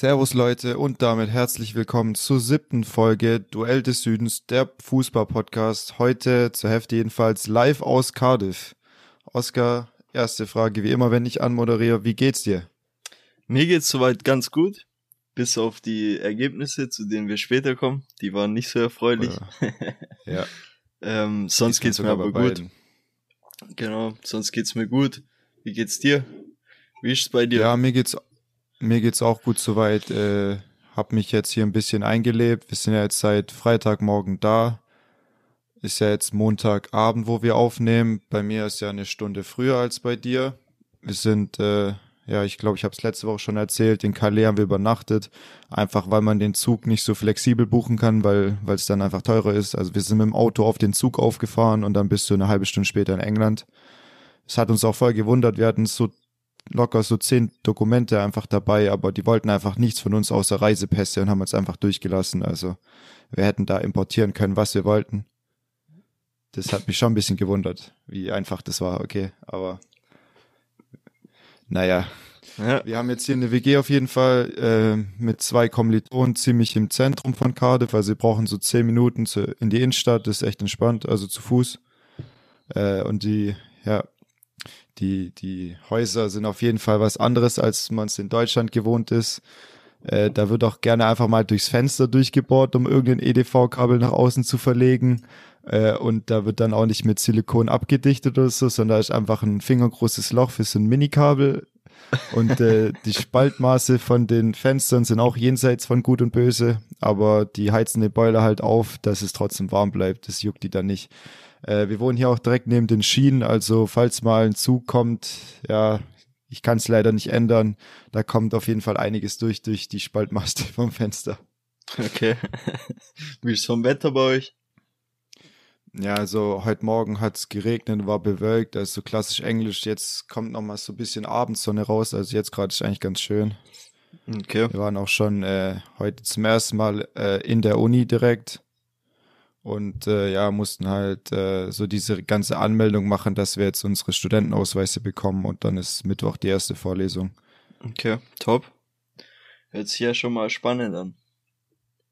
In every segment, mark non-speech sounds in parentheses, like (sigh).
Servus Leute und damit herzlich willkommen zur siebten Folge Duell des Südens, der Fußball-Podcast. Heute zur Hälfte jedenfalls live aus Cardiff. Oskar, erste Frage, wie immer, wenn ich anmoderiere, wie geht's dir? Mir geht's soweit ganz gut, bis auf die Ergebnisse, zu denen wir später kommen. Die waren nicht so erfreulich. Ja. (laughs) ja. ähm, sonst geht's mir aber gut. Beiden. Genau, sonst geht's mir gut. Wie geht's dir? Wie ist's bei dir? Ja, mir geht's mir geht's auch gut soweit. Äh, hab mich jetzt hier ein bisschen eingelebt. Wir sind ja jetzt seit Freitagmorgen da. Ist ja jetzt Montagabend, wo wir aufnehmen. Bei mir ist ja eine Stunde früher als bei dir. Wir sind, äh, ja, ich glaube, ich habe es letzte Woche schon erzählt, in Calais haben wir übernachtet. Einfach weil man den Zug nicht so flexibel buchen kann, weil es dann einfach teurer ist. Also wir sind mit dem Auto auf den Zug aufgefahren und dann bist du eine halbe Stunde später in England. Es hat uns auch voll gewundert. Wir hatten so locker so zehn Dokumente einfach dabei, aber die wollten einfach nichts von uns außer Reisepässe und haben uns einfach durchgelassen. Also wir hätten da importieren können, was wir wollten. Das hat mich schon ein bisschen gewundert, wie einfach das war, okay, aber naja. Ja. Wir haben jetzt hier eine WG auf jeden Fall äh, mit zwei Kommilitonen ziemlich im Zentrum von Cardiff, also wir brauchen so zehn Minuten zu, in die Innenstadt, das ist echt entspannt, also zu Fuß. Äh, und die, ja, die, die Häuser sind auf jeden Fall was anderes, als man es in Deutschland gewohnt ist. Äh, da wird auch gerne einfach mal durchs Fenster durchgebohrt, um irgendein EDV-Kabel nach außen zu verlegen. Äh, und da wird dann auch nicht mit Silikon abgedichtet oder so, sondern da ist einfach ein fingergroßes Loch für so ein Minikabel. Und äh, (laughs) die Spaltmaße von den Fenstern sind auch jenseits von Gut und Böse, aber die heizen den Boiler halt auf, dass es trotzdem warm bleibt. Das juckt die dann nicht. Äh, wir wohnen hier auch direkt neben den Schienen, also falls mal ein Zug kommt, ja, ich kann es leider nicht ändern. Da kommt auf jeden Fall einiges durch, durch die Spaltmaste (laughs) vom Fenster. Okay. (laughs) Wie ist vom Wetter bei euch? Ja, also heute Morgen hat es geregnet, war bewölkt, also so klassisch Englisch. Jetzt kommt noch mal so ein bisschen Abendsonne raus, also jetzt gerade ist eigentlich ganz schön. Okay. Wir waren auch schon äh, heute zum ersten Mal äh, in der Uni direkt und äh, ja, mussten halt äh, so diese ganze Anmeldung machen, dass wir jetzt unsere Studentenausweise bekommen und dann ist Mittwoch die erste Vorlesung. Okay, top. Hört sich ja schon mal spannend an.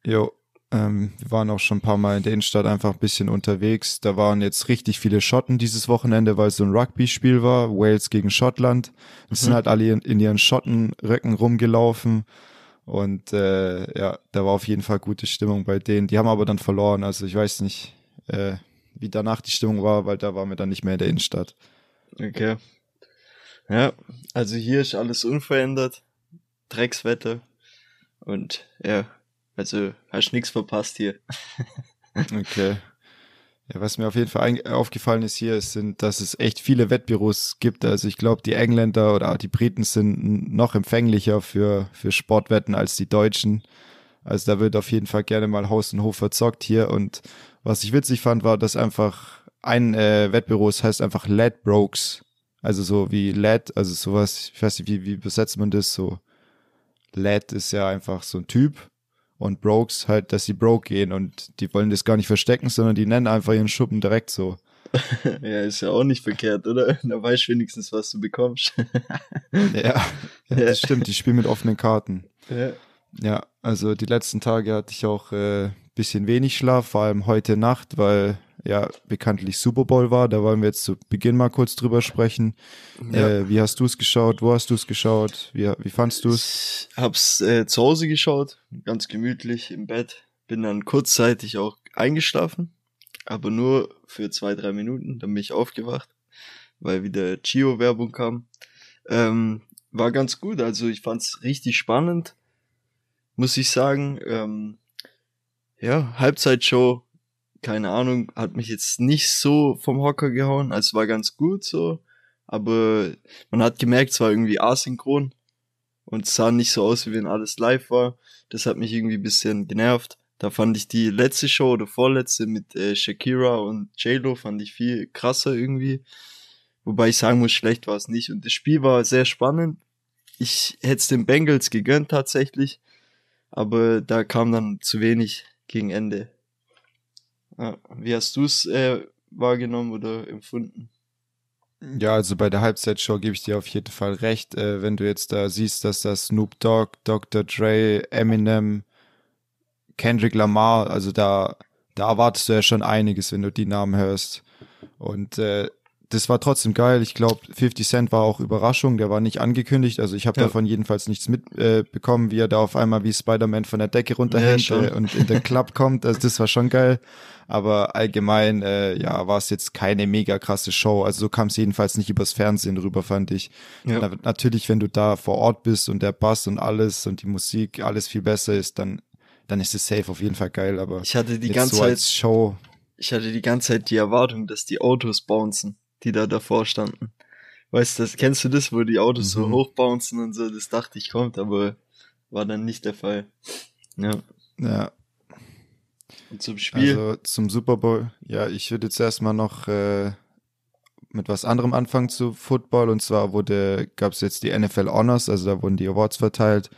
Jo, ähm, wir waren auch schon ein paar Mal in der Innenstadt einfach ein bisschen unterwegs. Da waren jetzt richtig viele Schotten dieses Wochenende, weil es so ein Rugby-Spiel war, Wales gegen Schottland. Es mhm. sind halt alle in, in ihren Schottenröcken rumgelaufen und äh, ja, da war auf jeden Fall gute Stimmung bei denen. Die haben aber dann verloren. Also ich weiß nicht, äh, wie danach die Stimmung war, weil da waren wir dann nicht mehr in der Innenstadt. Okay. Ja, also hier ist alles unverändert. Dreckswetter. Und ja, also hast nichts verpasst hier. (laughs) okay. Ja, was mir auf jeden Fall aufgefallen ist hier, sind, dass es echt viele Wettbüros gibt. Also ich glaube, die Engländer oder die Briten sind noch empfänglicher für, für Sportwetten als die Deutschen. Also da wird auf jeden Fall gerne mal Haus und Hof verzockt hier. Und was ich witzig fand, war, dass einfach ein äh, Wettbüro, es heißt einfach Ladbrokes. Also so wie Lad, also sowas, ich weiß nicht, wie, wie besetzt man das so? Lad ist ja einfach so ein Typ und Brokes halt, dass sie broke gehen und die wollen das gar nicht verstecken, sondern die nennen einfach ihren Schuppen direkt so. (laughs) ja, ist ja auch nicht verkehrt, oder? (laughs) Da weißt du wenigstens, was du bekommst. (laughs) ja, ja, das stimmt, die spielen mit offenen Karten. Ja. Ja, also die letzten Tage hatte ich auch äh, bisschen wenig Schlaf, vor allem heute Nacht, weil ja bekanntlich Super Bowl war. Da wollen wir jetzt zu Beginn mal kurz drüber sprechen. Ja. Äh, wie hast du es geschaut? Wo hast du es geschaut? Wie, wie fandst du es? Ich hab's äh, zu Hause geschaut, ganz gemütlich im Bett. Bin dann kurzzeitig auch eingeschlafen, aber nur für zwei, drei Minuten. Dann bin ich aufgewacht, weil wieder Chio-Werbung kam. Ähm, war ganz gut, also ich fand's richtig spannend, muss ich sagen. Ähm, ja, Halbzeitshow keine Ahnung, hat mich jetzt nicht so vom Hocker gehauen. Also war ganz gut so, aber man hat gemerkt, es war irgendwie asynchron und sah nicht so aus, wie wenn alles live war. Das hat mich irgendwie ein bisschen genervt. Da fand ich die letzte Show oder vorletzte mit äh, Shakira und J-Lo fand ich viel krasser irgendwie. Wobei ich sagen muss, schlecht war es nicht. Und das Spiel war sehr spannend. Ich hätte es den Bengals gegönnt tatsächlich. Aber da kam dann zu wenig gegen Ende. Ja, wie hast du es äh, wahrgenommen oder empfunden? Ja, also bei der Halbzeitshow gebe ich dir auf jeden Fall recht. Äh, wenn du jetzt da siehst, dass das Snoop Dogg, Dr. Dre, Eminem, Kendrick Lamar, also da, da erwartest du ja schon einiges, wenn du die Namen hörst. Und äh, das war trotzdem geil. Ich glaube, 50 Cent war auch Überraschung, der war nicht angekündigt. Also ich habe ja. davon jedenfalls nichts mitbekommen, äh, wie er da auf einmal wie Spider-Man von der Decke runterhängt ja, äh, und in den (laughs) Club kommt. Also das war schon geil. Aber allgemein, äh, ja, war es jetzt keine mega krasse Show. Also so kam es jedenfalls nicht übers Fernsehen rüber, fand ich. Ja. Na, natürlich, wenn du da vor Ort bist und der Bass und alles und die Musik alles viel besser ist, dann dann ist es safe auf jeden Fall geil. Aber ich hatte die ganze so Zeit Show. Ich hatte die ganze Zeit die Erwartung, dass die Autos bouncen die da davor standen. Weißt du, das, kennst du das, wo die Autos mhm. so hochbouncen und so? Das dachte ich kommt, aber war dann nicht der Fall. Ja. Ja. Und zum Spiel. Also zum Super Bowl. Ja, ich würde jetzt erstmal noch äh, mit was anderem anfangen zu Football. Und zwar wurde, gab es jetzt die NFL Honors, also da wurden die Awards verteilt.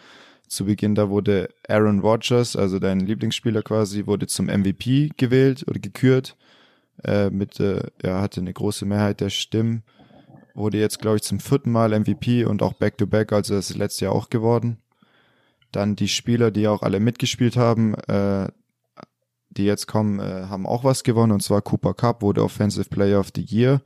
Zu Beginn, da wurde Aaron Rodgers, also dein Lieblingsspieler quasi, wurde zum MVP gewählt oder gekürt äh, mit, äh, er hatte eine große Mehrheit der Stimmen, wurde jetzt, glaube ich, zum vierten Mal MVP und auch Back-to-Back, -back, also das ist letztes Jahr auch geworden. Dann die Spieler, die auch alle mitgespielt haben, äh, die jetzt kommen, äh, haben auch was gewonnen, und zwar Cooper Cup wurde Offensive Player of the Year.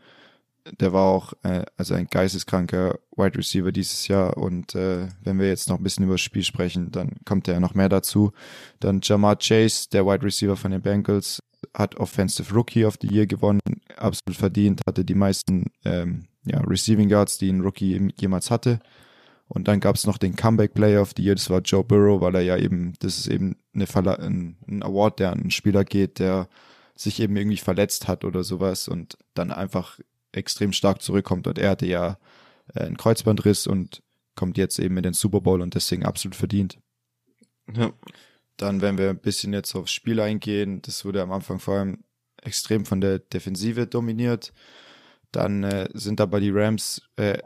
Der war auch äh, also ein geisteskranker Wide Receiver dieses Jahr und äh, wenn wir jetzt noch ein bisschen über das Spiel sprechen, dann kommt ja noch mehr dazu. Dann Jamar Chase, der Wide Receiver von den Bengals, hat Offensive Rookie of the Year gewonnen, absolut verdient, hatte die meisten ähm, ja, Receiving Guards, die ein Rookie jemals hatte. Und dann gab es noch den Comeback Player of the Year, das war Joe Burrow, weil er ja eben, das ist eben eine Verla ein, ein Award, der an einen Spieler geht, der sich eben irgendwie verletzt hat oder sowas und dann einfach extrem stark zurückkommt. Und er hatte ja äh, einen Kreuzbandriss und kommt jetzt eben in den Super Bowl und deswegen absolut verdient. Ja. Dann, wenn wir ein bisschen jetzt aufs Spiel eingehen, das wurde am Anfang vor allem extrem von der Defensive dominiert. Dann äh, sind aber die Rams äh,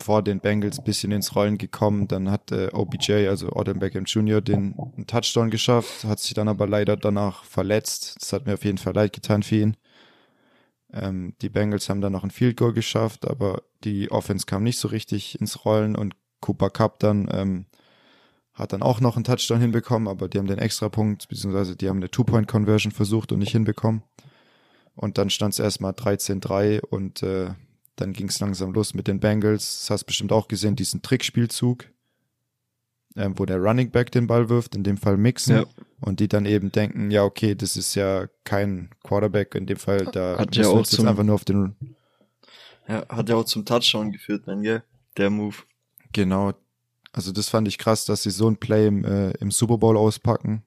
vor den Bengals ein bisschen ins Rollen gekommen. Dann hat äh, OBJ, also Odin Beckham Jr., den Touchdown geschafft, hat sich dann aber leider danach verletzt. Das hat mir auf jeden Fall leid getan für ihn. Ähm, die Bengals haben dann noch ein Field Goal geschafft, aber die Offense kam nicht so richtig ins Rollen und Cooper Cup dann ähm, hat dann auch noch einen Touchdown hinbekommen, aber die haben den Extrapunkt, beziehungsweise die haben eine Two-Point-Conversion versucht und nicht hinbekommen. Und dann stand es erstmal 13-3 und äh, dann ging es langsam los mit den Bengals. Das hast bestimmt auch gesehen, diesen Trickspielzug, äh, wo der Running Back den Ball wirft, in dem Fall Mixen. Ja. Und die dann eben denken, ja, okay, das ist ja kein Quarterback, in dem Fall, da hat ja auch zum, einfach nur auf den. Ja, hat ja auch zum Touchdown geführt, dann, gell? Der Move. Genau, also das fand ich krass, dass sie so ein Play im, äh, im Super Bowl auspacken.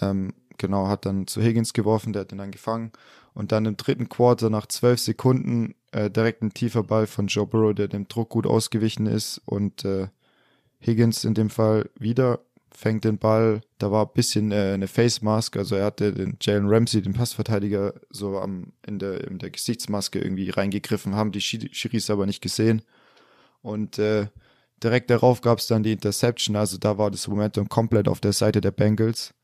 Ähm, genau, hat dann zu Higgins geworfen, der hat ihn dann gefangen. Und dann im dritten Quarter nach zwölf Sekunden äh, direkt ein tiefer Ball von Joe Burrow, der dem Druck gut ausgewichen ist. Und äh, Higgins in dem Fall wieder fängt den Ball. Da war ein bisschen äh, eine Face Mask, also er hatte den Jalen Ramsey, den Passverteidiger, so am in der in der Gesichtsmaske irgendwie reingegriffen, haben die Schiris aber nicht gesehen. Und äh, direkt darauf gab es dann die Interception, also da war das Momentum komplett auf der Seite der Bengals.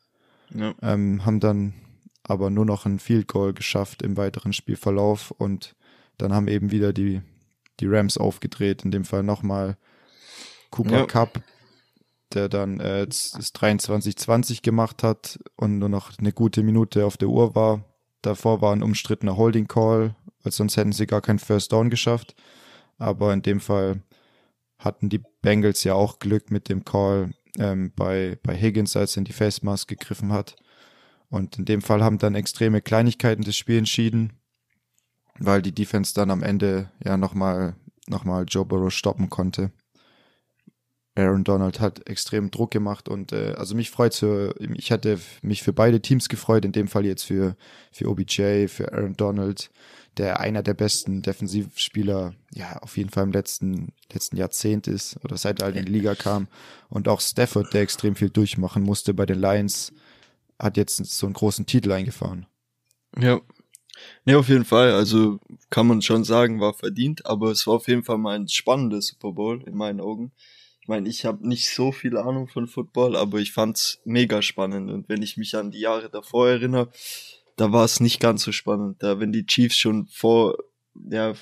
Ja. Ähm, haben dann aber nur noch ein Field Goal geschafft im weiteren Spielverlauf und dann haben eben wieder die, die Rams aufgedreht, in dem Fall nochmal Cooper ja. Cup, der dann äh, das 23-20 gemacht hat und nur noch eine gute Minute auf der Uhr war. Davor war ein umstrittener Holding Call, weil sonst hätten sie gar keinen First Down geschafft. Aber in dem Fall hatten die Bengals ja auch Glück mit dem Call ähm, bei, bei Higgins, als er in die Face Mask gegriffen hat. Und in dem Fall haben dann extreme Kleinigkeiten das Spiel entschieden, weil die Defense dann am Ende ja nochmal noch mal Joe Burrow stoppen konnte. Aaron Donald hat extrem Druck gemacht und äh, also mich freut für, ich hatte mich für beide Teams gefreut, in dem Fall jetzt für, für OBJ, für Aaron Donald, der einer der besten Defensivspieler, ja, auf jeden Fall im letzten, letzten Jahrzehnt ist oder seit er in die Liga kam. Und auch Stafford, der extrem viel durchmachen musste bei den Lions, hat jetzt so einen großen Titel eingefahren. Ja. Nee, auf jeden Fall. Also kann man schon sagen, war verdient, aber es war auf jeden Fall mal ein spannendes Super Bowl in meinen Augen. Ich meine, ich habe nicht so viel Ahnung von Football, aber ich fand's mega spannend. Und wenn ich mich an die Jahre davor erinnere, da war es nicht ganz so spannend. Da, wenn die Chiefs schon vor, ja,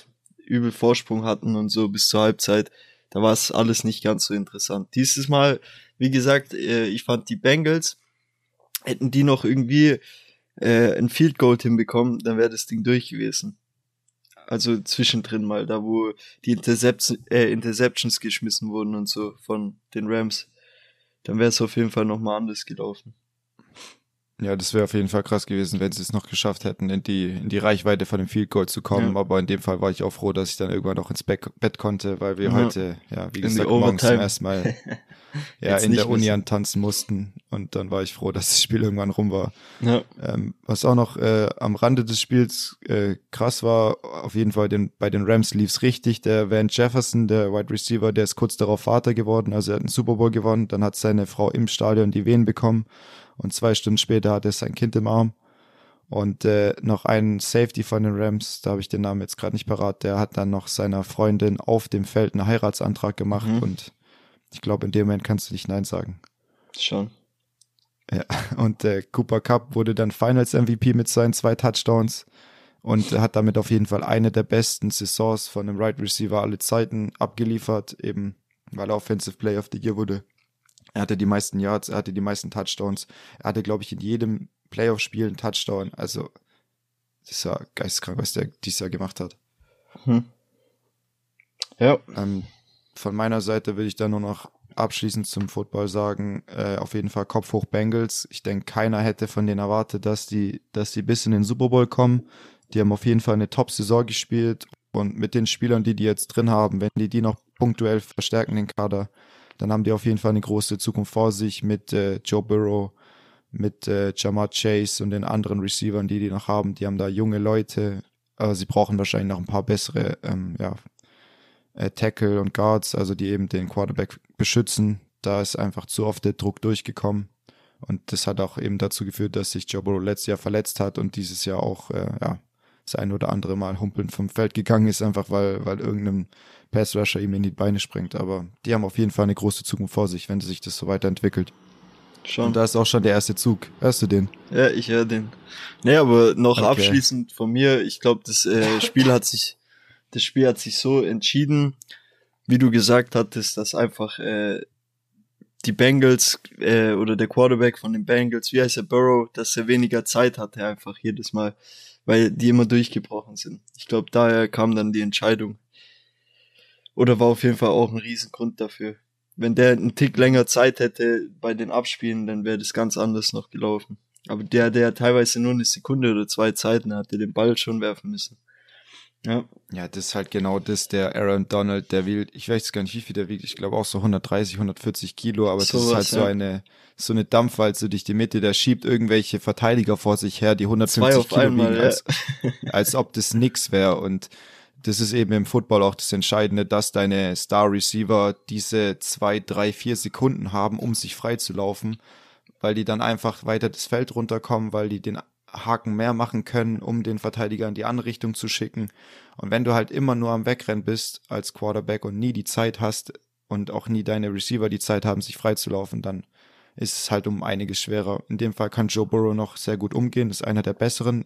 übel Vorsprung hatten und so bis zur Halbzeit, da war es alles nicht ganz so interessant. Dieses Mal, wie gesagt, äh, ich fand die Bengals, hätten die noch irgendwie äh, ein Field Goal hinbekommen, dann wäre das Ding durch gewesen. Also zwischendrin mal, da wo die Intercept äh, Interceptions geschmissen wurden und so von den Rams. Dann wäre es auf jeden Fall nochmal anders gelaufen. Ja, das wäre auf jeden Fall krass gewesen, wenn sie es noch geschafft hätten, in die, in die Reichweite von dem Field Goal zu kommen. Ja. Aber in dem Fall war ich auch froh, dass ich dann irgendwann noch ins Bett, Bett konnte, weil wir ja. heute, ja, wie in gesagt, morgens zum ersten Mal (laughs) ja, in der Uni antanzen mussten. Und dann war ich froh, dass das Spiel irgendwann rum war. Ja. Ähm, was auch noch äh, am Rande des Spiels äh, krass war, auf jeden Fall den, bei den Rams lief's richtig. Der Van Jefferson, der Wide Receiver, der ist kurz darauf Vater geworden. Also er hat einen Super Bowl gewonnen. Dann hat seine Frau im Stadion die Wehen bekommen und zwei Stunden später hat er sein Kind im Arm. Und äh, noch ein Safety von den Rams, da habe ich den Namen jetzt gerade nicht parat, der hat dann noch seiner Freundin auf dem Feld einen Heiratsantrag gemacht mhm. und ich glaube, in dem Moment kannst du nicht Nein sagen. Schon. Ja, und äh, Cooper Cup wurde dann Finals MVP mit seinen zwei Touchdowns und hat damit auf jeden Fall eine der besten Saisons von einem Right Receiver alle Zeiten abgeliefert, eben weil er Offensive Player of the Year wurde. Er hatte die meisten Yards, er hatte die meisten Touchdowns. Er hatte, glaube ich, in jedem Playoff-Spiel einen Touchdown. Also, das ist ja geisteskrank, was der dieses Jahr gemacht hat. Hm. Ja. Ähm, von meiner Seite will ich da nur noch abschließend zum Football sagen, äh, auf jeden Fall Kopf hoch Bengals. Ich denke, keiner hätte von denen erwartet, dass die, dass die bis in den Super Bowl kommen. Die haben auf jeden Fall eine Top-Saison gespielt und mit den Spielern, die die jetzt drin haben, wenn die die noch punktuell verstärken, den Kader, dann haben die auf jeden Fall eine große Zukunft vor sich mit äh, Joe Burrow, mit äh, Jamar Chase und den anderen Receivern, die die noch haben. Die haben da junge Leute. aber sie brauchen wahrscheinlich noch ein paar bessere ähm, ja, äh, Tackle und Guards, also die eben den Quarterback beschützen. Da ist einfach zu oft der Druck durchgekommen. Und das hat auch eben dazu geführt, dass sich Joe Burrow letztes Jahr verletzt hat und dieses Jahr auch äh, ja, das ein oder andere Mal humpelnd vom Feld gegangen ist, einfach weil, weil irgendein Pass-Rusher ihm in die Beine springt. Aber die haben auf jeden Fall eine große Zukunft vor sich, wenn sich das so weiterentwickelt. Schon. Und da ist auch schon der erste Zug. Hörst du den? Ja, ich höre den. Nee, aber noch okay. abschließend von mir, ich glaube, das äh, (laughs) Spiel hat sich, das Spiel hat sich so entschieden, wie du gesagt hattest, dass einfach äh, die Bengals äh, oder der Quarterback von den Bengals, wie heißt er, Burrow, dass er weniger Zeit hatte einfach jedes Mal weil die immer durchgebrochen sind. Ich glaube, daher kam dann die Entscheidung. Oder war auf jeden Fall auch ein Riesengrund dafür. Wenn der einen Tick länger Zeit hätte bei den Abspielen, dann wäre das ganz anders noch gelaufen. Aber der, der teilweise nur eine Sekunde oder zwei Zeiten hatte, den Ball schon werfen müssen. Ja. Ja, das ist halt genau das, der Aaron Donald, der wiegt, ich weiß gar nicht, wie viel der wiegt, ich glaube auch so 130, 140 Kilo, aber so das ist halt ja. so eine, so eine Dampfwalze durch die Mitte, der schiebt irgendwelche Verteidiger vor sich her, die 150 Kilo einmal, wiegen, ja. als, als ob das nix wäre und das ist eben im Football auch das Entscheidende, dass deine Star Receiver diese zwei, drei, vier Sekunden haben, um sich frei zu laufen, weil die dann einfach weiter das Feld runterkommen, weil die den Haken mehr machen können, um den Verteidiger in die andere Richtung zu schicken. Und wenn du halt immer nur am Wegrennen bist als Quarterback und nie die Zeit hast und auch nie deine Receiver die Zeit haben, sich freizulaufen, dann ist es halt um einiges schwerer. In dem Fall kann Joe Burrow noch sehr gut umgehen, ist einer der besseren,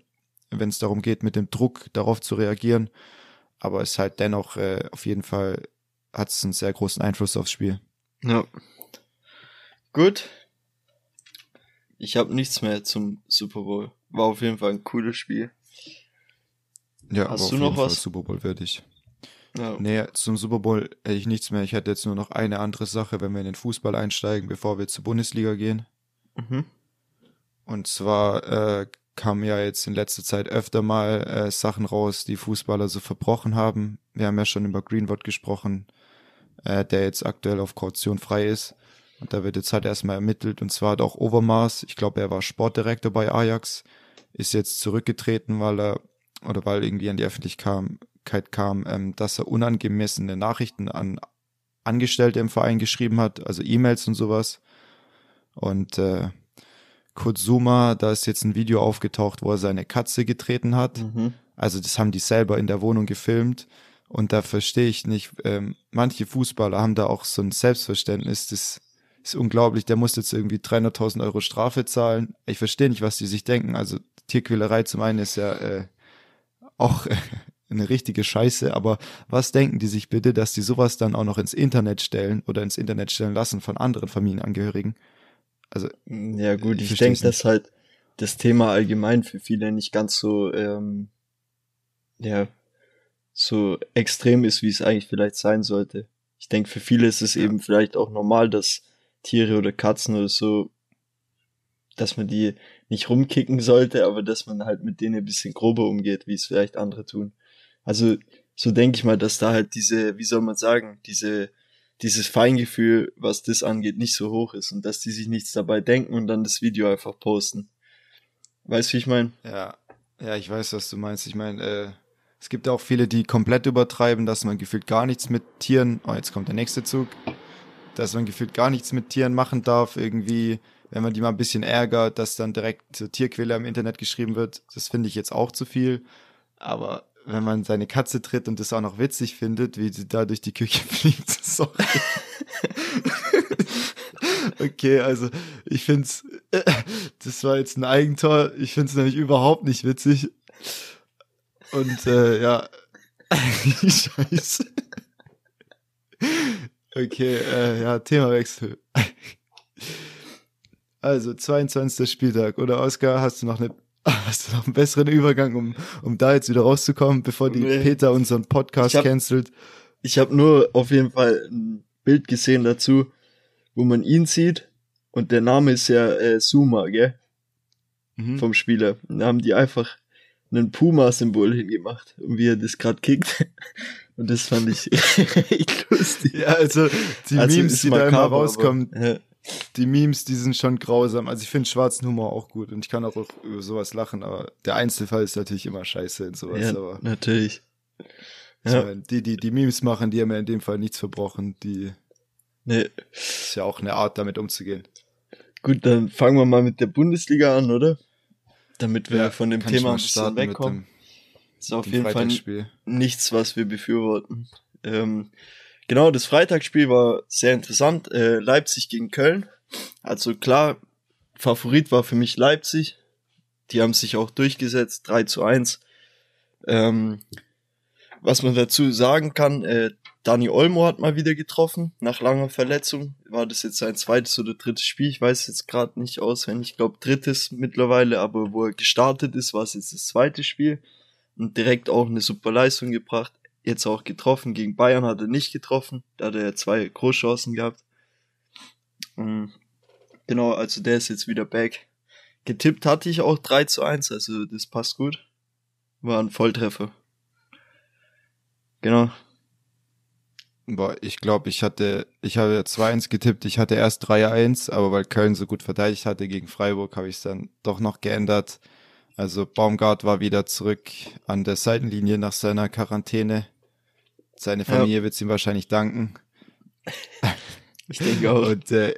wenn es darum geht, mit dem Druck darauf zu reagieren. Aber es halt dennoch äh, auf jeden Fall hat es einen sehr großen Einfluss aufs Spiel. Ja. Gut. Ich habe nichts mehr zum Super Bowl. War auf jeden Fall ein cooles Spiel. Ja, Hast du noch was? Fall Super Bowl ich. Ja. Nee, zum Super Bowl hätte ich nichts mehr. Ich hätte jetzt nur noch eine andere Sache, wenn wir in den Fußball einsteigen, bevor wir zur Bundesliga gehen. Mhm. Und zwar äh, kamen ja jetzt in letzter Zeit öfter mal äh, Sachen raus, die Fußballer so verbrochen haben. Wir haben ja schon über Greenwood gesprochen, äh, der jetzt aktuell auf Kaution frei ist. Und da wird jetzt halt erstmal ermittelt. Und zwar hat auch Overmars, ich glaube, er war Sportdirektor bei Ajax, ist jetzt zurückgetreten, weil er, oder weil irgendwie an die Öffentlichkeit kam, ähm, dass er unangemessene Nachrichten an Angestellte im Verein geschrieben hat, also E-Mails und sowas. Und äh, Kurt Zuma, da ist jetzt ein Video aufgetaucht, wo er seine Katze getreten hat. Mhm. Also das haben die selber in der Wohnung gefilmt. Und da verstehe ich nicht, ähm, manche Fußballer haben da auch so ein Selbstverständnis, das ist unglaublich, der muss jetzt irgendwie 300.000 Euro Strafe zahlen. Ich verstehe nicht, was die sich denken. Also Tierquälerei zum einen ist ja äh, auch äh, (laughs) eine richtige Scheiße, aber was denken die sich bitte, dass die sowas dann auch noch ins Internet stellen oder ins Internet stellen lassen von anderen Familienangehörigen? Also ja gut, ich, ich denke, dass halt das Thema allgemein für viele nicht ganz so ähm, ja so extrem ist, wie es eigentlich vielleicht sein sollte. Ich denke, für viele ist es ja. eben vielleicht auch normal, dass Tiere oder Katzen oder so, dass man die nicht rumkicken sollte, aber dass man halt mit denen ein bisschen grober umgeht, wie es vielleicht andere tun. Also so denke ich mal, dass da halt diese, wie soll man sagen, diese, dieses Feingefühl, was das angeht, nicht so hoch ist und dass die sich nichts dabei denken und dann das Video einfach posten. Weißt du, wie ich meine? Ja, ja, ich weiß, was du meinst. Ich meine, äh, es gibt auch viele, die komplett übertreiben, dass man gefühlt gar nichts mit Tieren, oh, jetzt kommt der nächste Zug, dass man gefühlt gar nichts mit Tieren machen darf, irgendwie, wenn man die mal ein bisschen ärgert, dass dann direkt zur Tierquelle im Internet geschrieben wird. Das finde ich jetzt auch zu viel. Aber wenn man seine Katze tritt und das auch noch witzig findet, wie sie da durch die Küche (laughs) fliegt. Sorry. (laughs) okay, also ich finde es, äh, das war jetzt ein Eigentor. Ich finde es nämlich überhaupt nicht witzig. Und äh, ja, (laughs) scheiße. Okay, äh, ja, Themawechsel. Also, 22. Spieltag. Oder Oskar, hast du noch eine (laughs) Hast du noch einen besseren Übergang, um, um da jetzt wieder rauszukommen, bevor die nee. Peter unseren Podcast ich hab, cancelt? Ich habe nur auf jeden Fall ein Bild gesehen dazu, wo man ihn sieht und der Name ist ja äh, Suma, gell? Mhm. Vom Spieler. Und da haben die einfach ein Puma-Symbol hingemacht und wie er das gerade kickt. (laughs) Und das fand ich (laughs) echt lustig. Ja, also die also Memes, die da immer rauskommen, aber, ja die Memes, die sind schon grausam. Also ich finde schwarzen Humor auch gut und ich kann auch über sowas lachen, aber der Einzelfall ist natürlich immer scheiße in sowas. Ja, aber natürlich. Ja. Meine, die, die die Memes machen, die haben ja in dem Fall nichts verbrochen. Die nee. ist ja auch eine Art, damit umzugehen. Gut, dann fangen wir mal mit der Bundesliga an, oder? Damit wir ja, von dem Thema ein bisschen wegkommen. Dem, ist auf jeden Fall nichts, was wir befürworten. Ähm, Genau, das Freitagsspiel war sehr interessant. Äh, Leipzig gegen Köln. Also klar, Favorit war für mich Leipzig. Die haben sich auch durchgesetzt, 3 zu 1. Ähm, was man dazu sagen kann, äh, Dani Olmo hat mal wieder getroffen, nach langer Verletzung. War das jetzt sein zweites oder drittes Spiel? Ich weiß jetzt gerade nicht auswendig. Ich glaube drittes mittlerweile, aber wo er gestartet ist, war es jetzt das zweite Spiel. Und direkt auch eine super Leistung gebracht jetzt auch getroffen. Gegen Bayern hat er nicht getroffen. Da hat er zwei Großchancen gehabt. Ähm, genau, also der ist jetzt wieder back. Getippt hatte ich auch 3 zu 1, also das passt gut. War ein Volltreffer. Genau. Boah, ich glaube, ich hatte, ich habe 2-1 getippt, ich hatte erst 3-1, aber weil Köln so gut verteidigt hatte gegen Freiburg, habe ich es dann doch noch geändert. Also Baumgart war wieder zurück an der Seitenlinie nach seiner Quarantäne. Seine Familie ja. wird es ihm wahrscheinlich danken. (laughs) Ich denke auch. Und äh,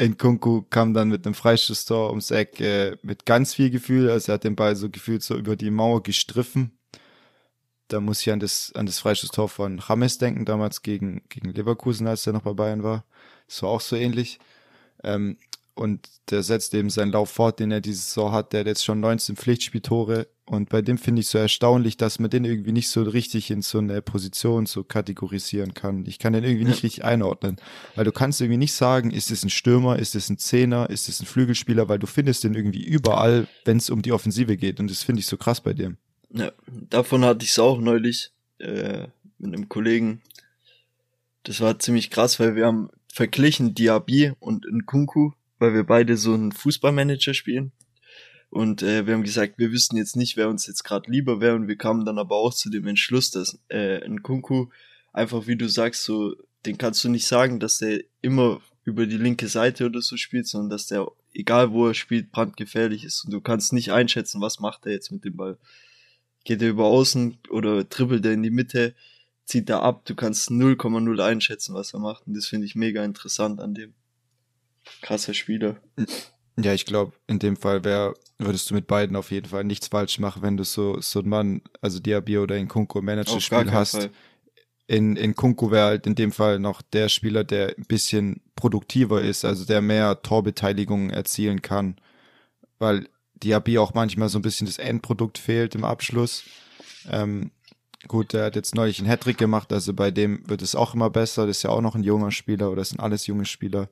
Nkunku kam dann mit einem Freistoßtor ums Eck äh, mit ganz viel Gefühl. Also er hat den Ball so gefühlt so über die Mauer gestriffen. Da muss ich an das, an das Freistoßtor von James denken, damals gegen, gegen Leverkusen, als er noch bei Bayern war. Das war auch so ähnlich. Ähm, und der setzt eben seinen Lauf fort, den er diese Saison hat. Der hat jetzt schon 19 Pflichtspieltore und bei dem finde ich so erstaunlich, dass man den irgendwie nicht so richtig in so eine Position so kategorisieren kann. Ich kann den irgendwie nicht richtig einordnen. Weil du kannst irgendwie nicht sagen, ist es ein Stürmer, ist es ein Zehner, ist es ein Flügelspieler, weil du findest den irgendwie überall, wenn es um die Offensive geht. Und das finde ich so krass bei dem. Ja, davon hatte ich es auch neulich äh, mit einem Kollegen. Das war ziemlich krass, weil wir haben verglichen Diaby und Nkunku, weil wir beide so einen Fußballmanager spielen. Und äh, wir haben gesagt, wir wüssten jetzt nicht, wer uns jetzt gerade lieber wäre. Und wir kamen dann aber auch zu dem Entschluss, dass äh, ein Kunku einfach, wie du sagst, so, den kannst du nicht sagen, dass der immer über die linke Seite oder so spielt, sondern dass der, egal wo er spielt, brandgefährlich ist. Und du kannst nicht einschätzen, was macht er jetzt mit dem Ball. Geht er über außen oder dribbelt er in die Mitte, zieht er ab, du kannst 0,0 einschätzen, was er macht. Und das finde ich mega interessant an dem. Krasser Spieler. Ja, ich glaube, in dem Fall wär, würdest du mit beiden auf jeden Fall nichts falsch machen, wenn du so, so ein Mann, also Diaby oder in Kunku Manager-Spiel hast. Fall. In, in Kunku wäre halt in dem Fall noch der Spieler, der ein bisschen produktiver ist, also der mehr Torbeteiligungen erzielen kann, weil Diaby auch manchmal so ein bisschen das Endprodukt fehlt im Abschluss. Ähm, gut, der hat jetzt neulich einen Hattrick gemacht, also bei dem wird es auch immer besser. Das ist ja auch noch ein junger Spieler oder das sind alles junge Spieler.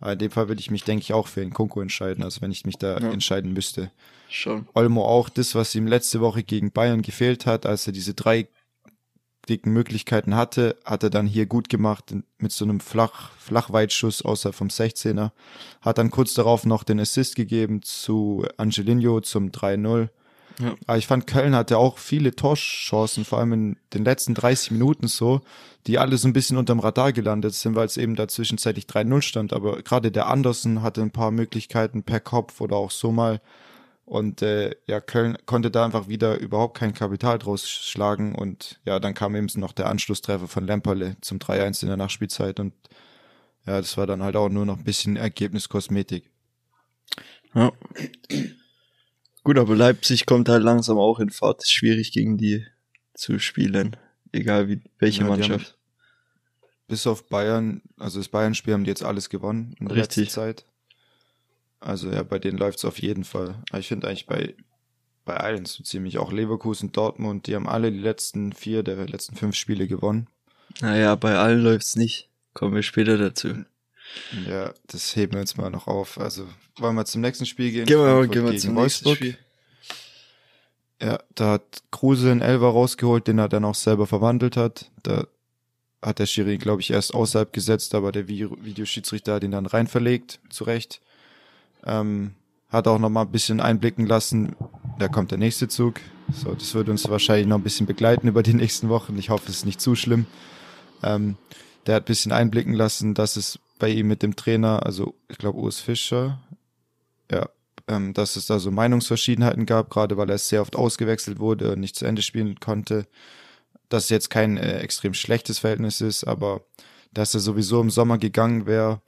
Aber in dem Fall würde ich mich, denke ich, auch für den Kunko entscheiden, also wenn ich mich da ja. entscheiden müsste. Schon. Olmo auch das, was ihm letzte Woche gegen Bayern gefehlt hat, als er diese drei dicken Möglichkeiten hatte, hat er dann hier gut gemacht mit so einem Flach, Flachweitschuss außerhalb vom 16er. Hat dann kurz darauf noch den Assist gegeben zu Angelino zum 3-0. Ja. Aber ich fand, Köln hatte auch viele Torchancen, vor allem in den letzten 30 Minuten so, die alle so ein bisschen unterm Radar gelandet sind, weil es eben da zwischenzeitlich 3-0 stand. Aber gerade der Andersen hatte ein paar Möglichkeiten per Kopf oder auch so mal. Und äh, ja, Köln konnte da einfach wieder überhaupt kein Kapital draus schlagen. Und ja, dann kam eben noch der Anschlusstreffer von Lemperle zum 3-1 in der Nachspielzeit. Und ja, das war dann halt auch nur noch ein bisschen Ergebniskosmetik. Ja. Gut, aber Leipzig kommt halt langsam auch in Fahrt. Ist schwierig gegen die zu spielen. Egal wie welche ja, Mannschaft. Bis auf Bayern, also das Bayern-Spiel haben die jetzt alles gewonnen in der Richtig. letzten Zeit. Also ja, bei denen läuft's auf jeden Fall. Aber ich finde eigentlich bei, bei allen so ziemlich, auch Leverkusen, Dortmund, die haben alle die letzten vier der letzten fünf Spiele gewonnen. Naja, bei allen läuft's nicht. Kommen wir später dazu. Ja, das heben wir jetzt mal noch auf. Also wollen wir zum nächsten Spiel gehen? Gehen wir, gehen wir zum Wolfsburg. Spiel. Ja, da hat Kruse einen Elver rausgeholt, den er dann auch selber verwandelt hat. Da hat der Schiri, glaube ich, erst außerhalb gesetzt, aber der Videoschiedsrichter hat ihn dann rein verlegt, zurecht. Ähm, hat auch noch mal ein bisschen einblicken lassen. Da kommt der nächste Zug. So, das wird uns wahrscheinlich noch ein bisschen begleiten über die nächsten Wochen. Ich hoffe, es ist nicht zu schlimm. Ähm, der hat ein bisschen einblicken lassen, dass es bei ihm mit dem Trainer, also ich glaube Urs Fischer, ja, ähm, dass es da so Meinungsverschiedenheiten gab, gerade weil er sehr oft ausgewechselt wurde und nicht zu Ende spielen konnte. Dass es jetzt kein äh, extrem schlechtes Verhältnis ist, aber dass er sowieso im Sommer gegangen wäre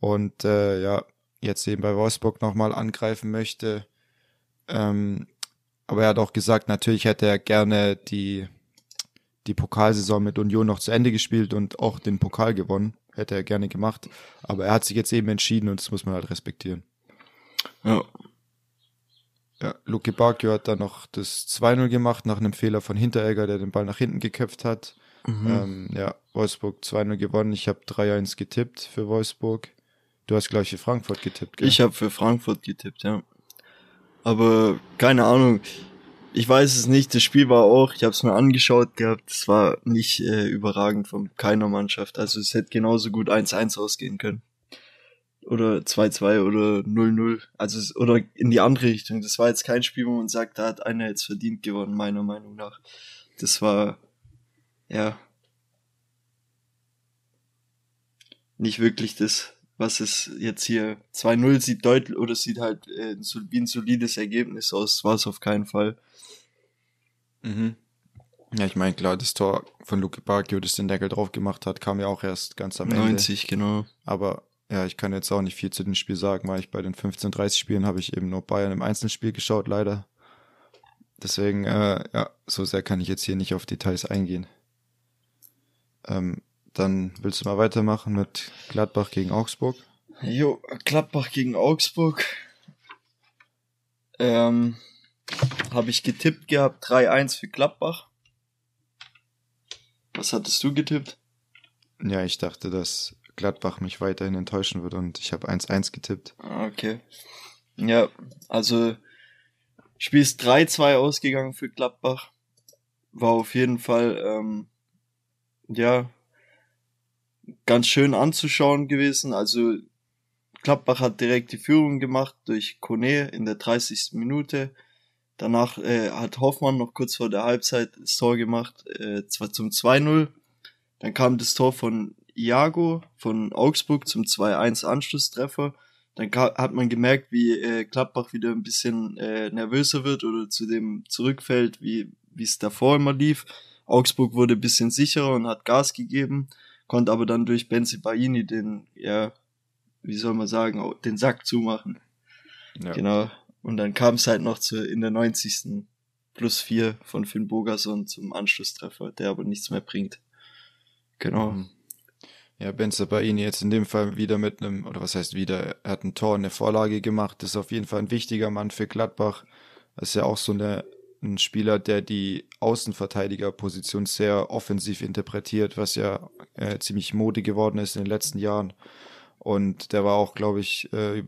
und äh, ja, jetzt eben bei Wolfsburg nochmal angreifen möchte. Ähm, aber er hat auch gesagt, natürlich hätte er gerne die, die Pokalsaison mit Union noch zu Ende gespielt und auch den Pokal gewonnen. Hätte er gerne gemacht. Aber er hat sich jetzt eben entschieden und das muss man halt respektieren. Ja. Ja, Luke Bacchio hat dann noch das 2-0 gemacht nach einem Fehler von Hinteregger, der den Ball nach hinten geköpft hat. Mhm. Ähm, ja, Wolfsburg 2-0 gewonnen. Ich habe 3-1 getippt für Wolfsburg. Du hast, glaube ich, für Frankfurt getippt, gell? Ich habe für Frankfurt getippt, ja. Aber keine Ahnung. Ich weiß es nicht. Das Spiel war auch, ich habe es mir angeschaut gehabt, es war nicht äh, überragend von keiner Mannschaft. Also es hätte genauso gut 1-1 ausgehen können. Oder 2-2 oder 0-0. Also oder in die andere Richtung. Das war jetzt kein Spiel, wo man sagt, da hat einer jetzt verdient gewonnen, meiner Meinung nach. Das war, ja, nicht wirklich das, was es jetzt hier 2-0 sieht deutlich oder sieht halt äh, wie ein solides Ergebnis aus, war es auf keinen Fall. Mhm. Ja, ich meine, klar, das Tor von Luke Bacchio, das den Deckel drauf gemacht hat, kam ja auch erst ganz am 90, Ende. 90, genau. Aber ja, ich kann jetzt auch nicht viel zu dem Spiel sagen, weil ich bei den 15-30 Spielen habe ich eben nur Bayern im Einzelspiel geschaut, leider. Deswegen, äh, ja, so sehr kann ich jetzt hier nicht auf Details eingehen. Ähm, dann willst du mal weitermachen mit Gladbach gegen Augsburg? Jo, Gladbach gegen Augsburg. Ähm, habe ich getippt gehabt, 3-1 für Gladbach. Was hattest du getippt? Ja, ich dachte, dass Gladbach mich weiterhin enttäuschen wird und ich habe 1-1 getippt. Ah, okay. Ja, also Spiel ist 3-2 ausgegangen für Gladbach. War auf jeden Fall, ähm, ja, ganz schön anzuschauen gewesen. Also Klappbach hat direkt die Führung gemacht durch Kone in der 30. Minute. Danach äh, hat Hoffmann noch kurz vor der Halbzeit das Tor gemacht, äh, zwar zum 2-0. Dann kam das Tor von Iago von Augsburg zum 2-1 Anschlusstreffer. Dann hat man gemerkt, wie äh, Klappbach wieder ein bisschen äh, nervöser wird oder zu dem zurückfällt, wie wie es davor immer lief. Augsburg wurde ein bisschen sicherer und hat Gas gegeben konnte aber dann durch Benzi Baini den, ja, wie soll man sagen, den Sack zumachen. Ja. Genau. Und dann kam es halt noch zu, in der 90. plus 4 von Finn Bogerson zum Anschlusstreffer, der aber nichts mehr bringt. Genau. Mhm. Ja, Benza Baini jetzt in dem Fall wieder mit einem, oder was heißt wieder, er hat ein Tor, eine Vorlage gemacht, ist auf jeden Fall ein wichtiger Mann für Gladbach. Das ist ja auch so eine, ein Spieler, der die Außenverteidigerposition sehr offensiv interpretiert, was ja äh, ziemlich Mode geworden ist in den letzten Jahren. Und der war auch, glaube ich, äh,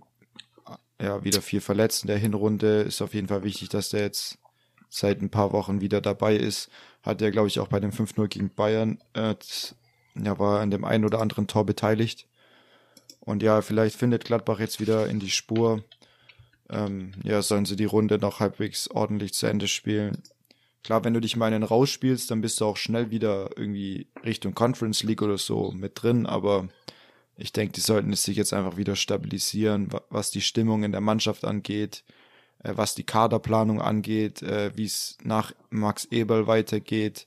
ja, wieder viel verletzt in der Hinrunde. Ist auf jeden Fall wichtig, dass der jetzt seit ein paar Wochen wieder dabei ist. Hat er, glaube ich, auch bei dem 5-0 gegen Bayern, äh, ja, war an dem einen oder anderen Tor beteiligt. Und ja, vielleicht findet Gladbach jetzt wieder in die Spur. Ähm, ja, sollen sie die Runde noch halbwegs ordentlich zu Ende spielen. Klar, wenn du dich mal einen rausspielst, dann bist du auch schnell wieder irgendwie Richtung Conference League oder so mit drin, aber ich denke, die sollten es sich jetzt einfach wieder stabilisieren, was die Stimmung in der Mannschaft angeht, äh, was die Kaderplanung angeht, äh, wie es nach Max Eberl weitergeht.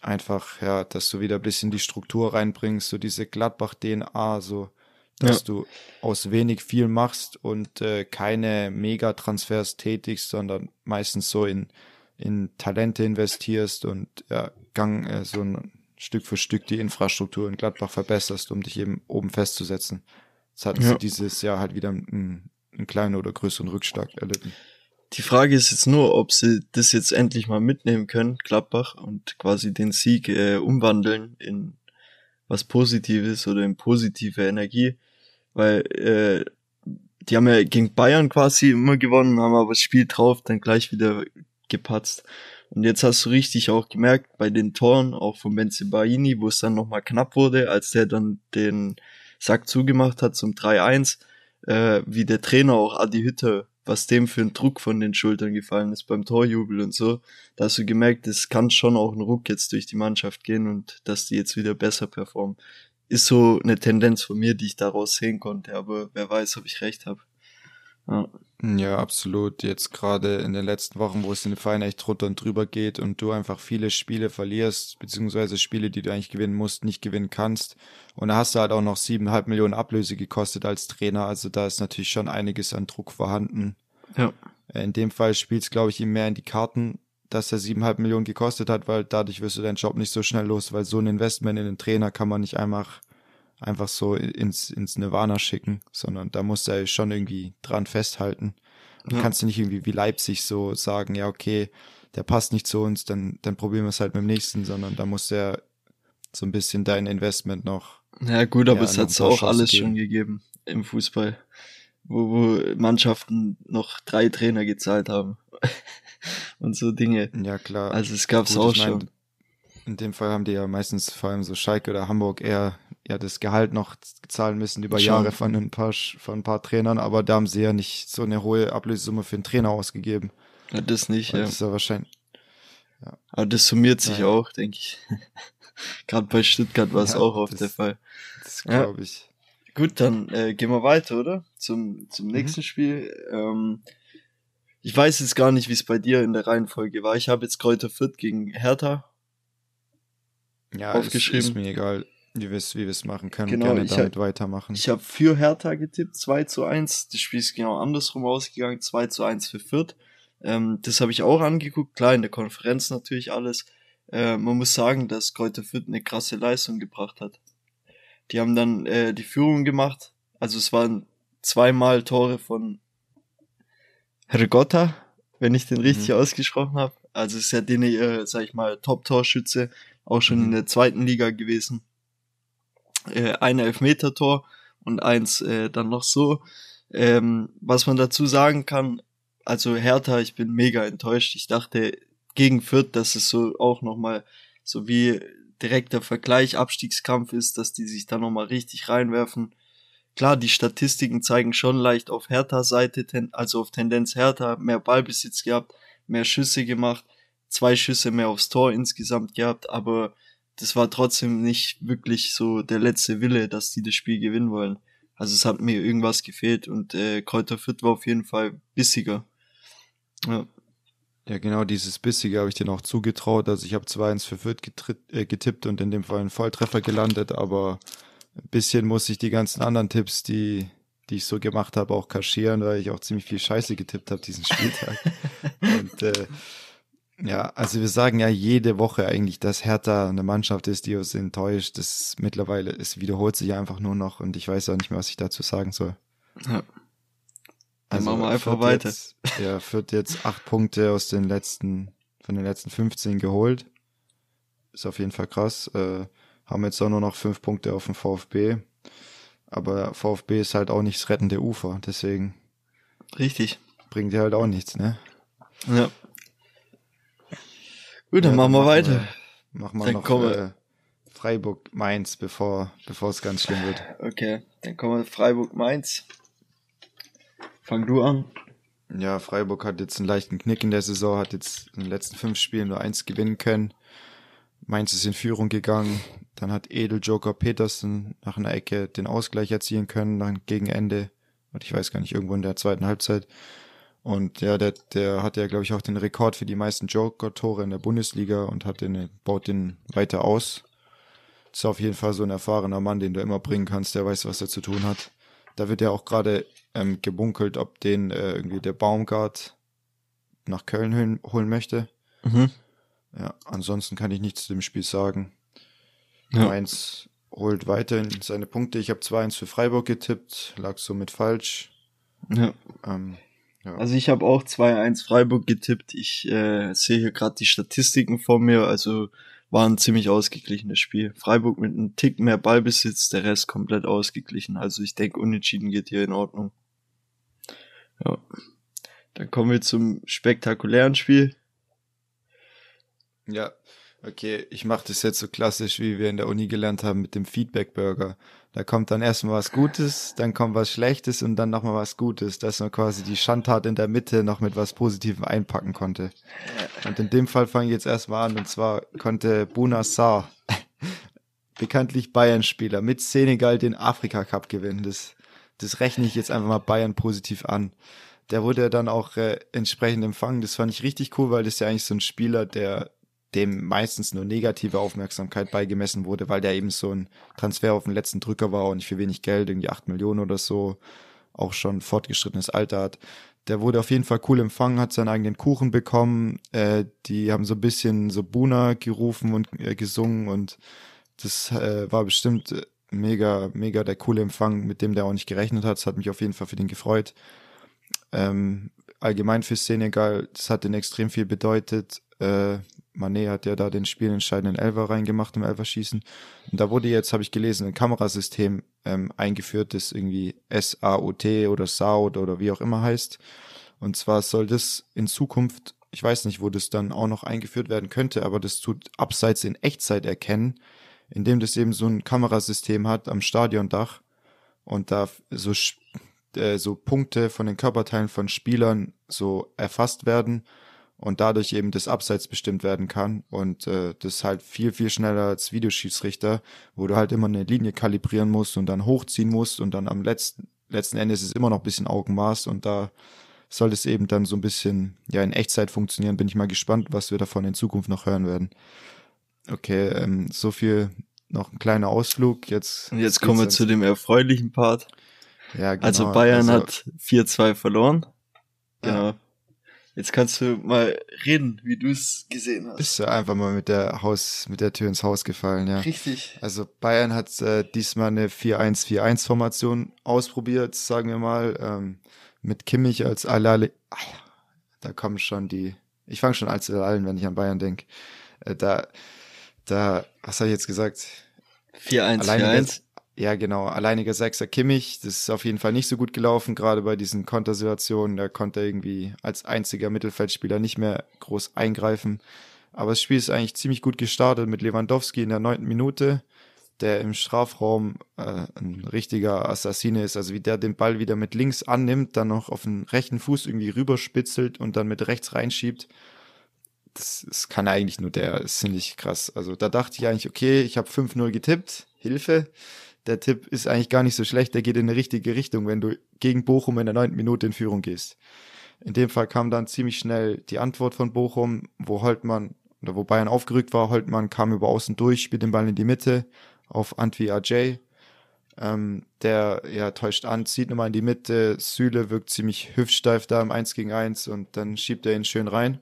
Einfach, ja, dass du wieder ein bisschen die Struktur reinbringst, so diese Gladbach-DNA, so, dass ja. du aus wenig viel machst und äh, keine Megatransfers tätigst, sondern meistens so in, in Talente investierst und ja, Gang, äh, so ein Stück für Stück die Infrastruktur in Gladbach verbesserst, um dich eben oben festzusetzen. Das hatten ja. sie dieses Jahr halt wieder einen, einen kleinen oder größeren Rückschlag erlitten. Die Frage ist jetzt nur, ob sie das jetzt endlich mal mitnehmen können, Gladbach, und quasi den Sieg äh, umwandeln in was Positives oder in positive Energie, weil äh, die haben ja gegen Bayern quasi immer gewonnen, haben aber das Spiel drauf dann gleich wieder gepatzt. Und jetzt hast du richtig auch gemerkt bei den Toren, auch von Benzibaini, wo es dann nochmal knapp wurde, als der dann den Sack zugemacht hat zum 3-1, äh, wie der Trainer auch Adi Hütter, was dem für ein Druck von den Schultern gefallen ist beim Torjubel und so. Da hast du gemerkt, es kann schon auch ein Ruck jetzt durch die Mannschaft gehen und dass die jetzt wieder besser performen. Ist so eine Tendenz von mir, die ich daraus sehen konnte, aber wer weiß, ob ich recht habe. Ja. Ja, absolut. Jetzt gerade in den letzten Wochen, wo es in den Verein echt drunter und drüber geht und du einfach viele Spiele verlierst, beziehungsweise Spiele, die du eigentlich gewinnen musst, nicht gewinnen kannst. Und da hast du halt auch noch siebeneinhalb Millionen Ablöse gekostet als Trainer. Also da ist natürlich schon einiges an Druck vorhanden. Ja. In dem Fall spielt es, glaube ich, ihm mehr in die Karten, dass er siebeneinhalb Millionen gekostet hat, weil dadurch wirst du deinen Job nicht so schnell los, weil so ein Investment in den Trainer kann man nicht einfach einfach so ins, ins Nirvana schicken, sondern da muss er schon irgendwie dran festhalten. Du ja. kannst du nicht irgendwie wie Leipzig so sagen, ja, okay, der passt nicht zu uns, dann, dann probieren wir es halt mit dem nächsten, sondern da muss er so ein bisschen dein Investment noch. Ja, gut, aber ja, es hat auch alles geben. schon gegeben im Fußball, wo, wo Mannschaften noch drei Trainer gezahlt haben. (laughs) und so Dinge. Ja, klar. Also es gab's gut, auch schon. Mein, in dem Fall haben die ja meistens vor allem so Schalke oder Hamburg eher ja das Gehalt noch zahlen müssen über Schon. Jahre von ein paar von ein paar Trainern, aber da haben sie ja nicht so eine hohe Ablösesumme für einen Trainer ausgegeben. Ja, das nicht, ja. Das ist ja wahrscheinlich. Ja. Aber das summiert sich ja, auch, denke ich. (laughs) Gerade bei Stuttgart war es auch oft der Fall. Das glaube ich. Gut, dann äh, gehen wir weiter, oder? Zum, zum mhm. nächsten mhm. Spiel. Ähm, ich weiß jetzt gar nicht, wie es bei dir in der Reihenfolge war. Ich habe jetzt Kräuter Fürth gegen Hertha ja, aufgeschrieben. Ist, ist mir egal, wie wir es wie wir's machen können. Genau, Gerne damit hab, weitermachen. Ich habe für Hertha getippt, 2 zu 1. Das Spiel ist genau andersrum ausgegangen, 2 zu 1 für Fürth. Ähm, das habe ich auch angeguckt, klar, in der Konferenz natürlich alles. Äh, man muss sagen, dass Kräuter Fürth eine krasse Leistung gebracht hat. Die haben dann äh, die Führung gemacht. Also es waren zweimal Tore von Hergotta, wenn ich den richtig mhm. ausgesprochen habe. Also ist ja den, äh, sag ich mal, Top-Torschütze auch schon mhm. in der zweiten Liga gewesen. Äh, ein Elfmeter-Tor und eins äh, dann noch so. Ähm, was man dazu sagen kann, also Hertha, ich bin mega enttäuscht. Ich dachte gegen Fürth, dass es so auch nochmal so wie direkter Vergleich Abstiegskampf ist, dass die sich da nochmal richtig reinwerfen. Klar, die Statistiken zeigen schon leicht auf Hertha-Seite, also auf Tendenz Hertha, mehr Ballbesitz gehabt, mehr Schüsse gemacht zwei Schüsse mehr aufs Tor insgesamt gehabt, aber das war trotzdem nicht wirklich so der letzte Wille, dass die das Spiel gewinnen wollen. Also es hat mir irgendwas gefehlt und äh, Kräuter Fürth war auf jeden Fall bissiger. Ja. Ja, genau, dieses Bissige habe ich dir noch zugetraut. Also ich habe 2-1 für Fürth äh, getippt und in dem Fall einen Volltreffer gelandet, aber ein bisschen muss ich die ganzen anderen Tipps, die, die ich so gemacht habe, auch kaschieren, weil ich auch ziemlich viel Scheiße getippt habe diesen Spieltag. (laughs) und äh, ja, also wir sagen ja jede Woche eigentlich, dass Hertha eine Mannschaft ist, die uns enttäuscht. Das mittlerweile, es wiederholt sich einfach nur noch und ich weiß auch nicht mehr, was ich dazu sagen soll. Ja. Dann machen wir einfach Fürth weiter. Jetzt, ja, Fürth jetzt acht Punkte aus den letzten, von den letzten 15 geholt. Ist auf jeden Fall krass. Äh, haben jetzt auch nur noch fünf Punkte auf dem VfB. Aber VfB ist halt auch nicht das rettende Ufer, deswegen Richtig. bringt dir halt auch nichts, ne? Ja. Gut, dann Ja, machen wir weiter. Wir, machen wir Dann noch äh, Freiburg Mainz, bevor bevor es ganz schlimm wird. Okay, dann kommen wir Freiburg-Mainz. Fang du an. Ja, Freiburg hat jetzt einen leichten Knick in der Saison, hat jetzt in den letzten fünf Spielen nur eins gewinnen können. Mainz ist in Führung gegangen. Dann hat Edel Joker Petersen nach einer Ecke den Ausgleich erzielen können, dann gegen Ende. Und ich weiß gar nicht, irgendwo in der zweiten Halbzeit. Und ja, der, der hat ja, glaube ich, auch den Rekord für die meisten Joker-Tore in der Bundesliga und hat den, baut den weiter aus. Ist auf jeden Fall so ein erfahrener Mann, den du immer bringen kannst, der weiß, was er zu tun hat. Da wird ja auch gerade ähm, gebunkelt, ob den äh, irgendwie der Baumgart nach Köln holen, holen möchte. Mhm. Ja, ansonsten kann ich nichts zu dem Spiel sagen. Ja. Mainz holt weiterhin seine Punkte. Ich habe 2-1 für Freiburg getippt, lag somit falsch. Ja. Ähm, ja. Also ich habe auch 2-1 Freiburg getippt. Ich äh, sehe hier gerade die Statistiken vor mir. Also war ein ziemlich ausgeglichenes Spiel. Freiburg mit einem Tick mehr Ballbesitz, der Rest komplett ausgeglichen. Also ich denke, unentschieden geht hier in Ordnung. Ja. Dann kommen wir zum spektakulären Spiel. Ja, okay, ich mache das jetzt so klassisch, wie wir in der Uni gelernt haben mit dem Feedback-Burger. Da kommt dann erstmal was Gutes, dann kommt was Schlechtes und dann nochmal was Gutes, dass man quasi die Schandtat in der Mitte noch mit was Positivem einpacken konnte. Und in dem Fall fange ich jetzt erstmal an und zwar konnte Buna Sarr, (laughs) bekanntlich Bayern-Spieler, mit Senegal den Afrika-Cup gewinnen. Das, das rechne ich jetzt einfach mal Bayern positiv an. Der wurde dann auch äh, entsprechend empfangen. Das fand ich richtig cool, weil das ja eigentlich so ein Spieler, der dem meistens nur negative Aufmerksamkeit beigemessen wurde, weil der eben so ein Transfer auf den letzten Drücker war und nicht für wenig Geld, irgendwie acht Millionen oder so, auch schon fortgeschrittenes Alter hat. Der wurde auf jeden Fall cool empfangen, hat seinen eigenen Kuchen bekommen. Äh, die haben so ein bisschen so Buna gerufen und äh, gesungen und das äh, war bestimmt äh, mega, mega der coole Empfang, mit dem der auch nicht gerechnet hat. Das hat mich auf jeden Fall für den gefreut. Ähm, allgemein für Senegal, das hat den extrem viel bedeutet. Äh, Mané hat ja da den spielentscheidenden Elfer reingemacht im Elferschießen. Und da wurde jetzt, habe ich gelesen, ein Kamerasystem ähm, eingeführt, das irgendwie SAOT oder SAUT oder wie auch immer heißt. Und zwar soll das in Zukunft, ich weiß nicht, wo das dann auch noch eingeführt werden könnte, aber das tut abseits in Echtzeit erkennen, indem das eben so ein Kamerasystem hat am Stadiondach und da so, äh, so Punkte von den Körperteilen von Spielern so erfasst werden und dadurch eben das Abseits bestimmt werden kann und äh, das halt viel, viel schneller als Videoschiedsrichter, wo du halt immer eine Linie kalibrieren musst und dann hochziehen musst und dann am letzten, letzten Ende ist es immer noch ein bisschen Augenmaß und da soll es eben dann so ein bisschen ja in Echtzeit funktionieren. Bin ich mal gespannt, was wir davon in Zukunft noch hören werden. Okay, ähm, so viel noch ein kleiner Ausflug. Jetzt, Und jetzt kommen wir zu dem erfreulichen Part. ja, genau, Also Bayern also, hat 4-2 verloren. Ja. Jetzt kannst du mal reden, wie du es gesehen hast. Bist du einfach mal mit der Haus, mit der Tür ins Haus gefallen, ja. Richtig. Also Bayern hat äh, diesmal eine 4-1-4-1-Formation ausprobiert, sagen wir mal, ähm, mit Kimmich als Alale. Ah, Da kommen schon die. Ich fange schon als allen, wenn ich an Bayern denke. Äh, da, da, was habe ich jetzt gesagt? 4-1, Alleiniger, 4-1. Ja, genau. Alleiniger Sechser Kimmich. Das ist auf jeden Fall nicht so gut gelaufen, gerade bei diesen Kontersituationen. Da konnte er irgendwie als einziger Mittelfeldspieler nicht mehr groß eingreifen. Aber das Spiel ist eigentlich ziemlich gut gestartet mit Lewandowski in der neunten Minute, der im Strafraum äh, ein richtiger Assassine ist. Also wie der den Ball wieder mit links annimmt, dann noch auf den rechten Fuß irgendwie rüberspitzelt und dann mit rechts reinschiebt. Das, das kann eigentlich nur der. Das finde ich krass. Also da dachte ich eigentlich, okay, ich habe 5-0 getippt. Hilfe. Der Tipp ist eigentlich gar nicht so schlecht. Der geht in eine richtige Richtung, wenn du gegen Bochum in der neunten Minute in Führung gehst. In dem Fall kam dann ziemlich schnell die Antwort von Bochum, wo Holtmann, oder wo Bayern aufgerückt war. Holtmann kam über außen durch, spielt den Ball in die Mitte auf Antwi Ajay. Ähm, der ja täuscht an, zieht nochmal in die Mitte. Süle wirkt ziemlich hüftsteif da im 1 gegen 1 und dann schiebt er ihn schön rein.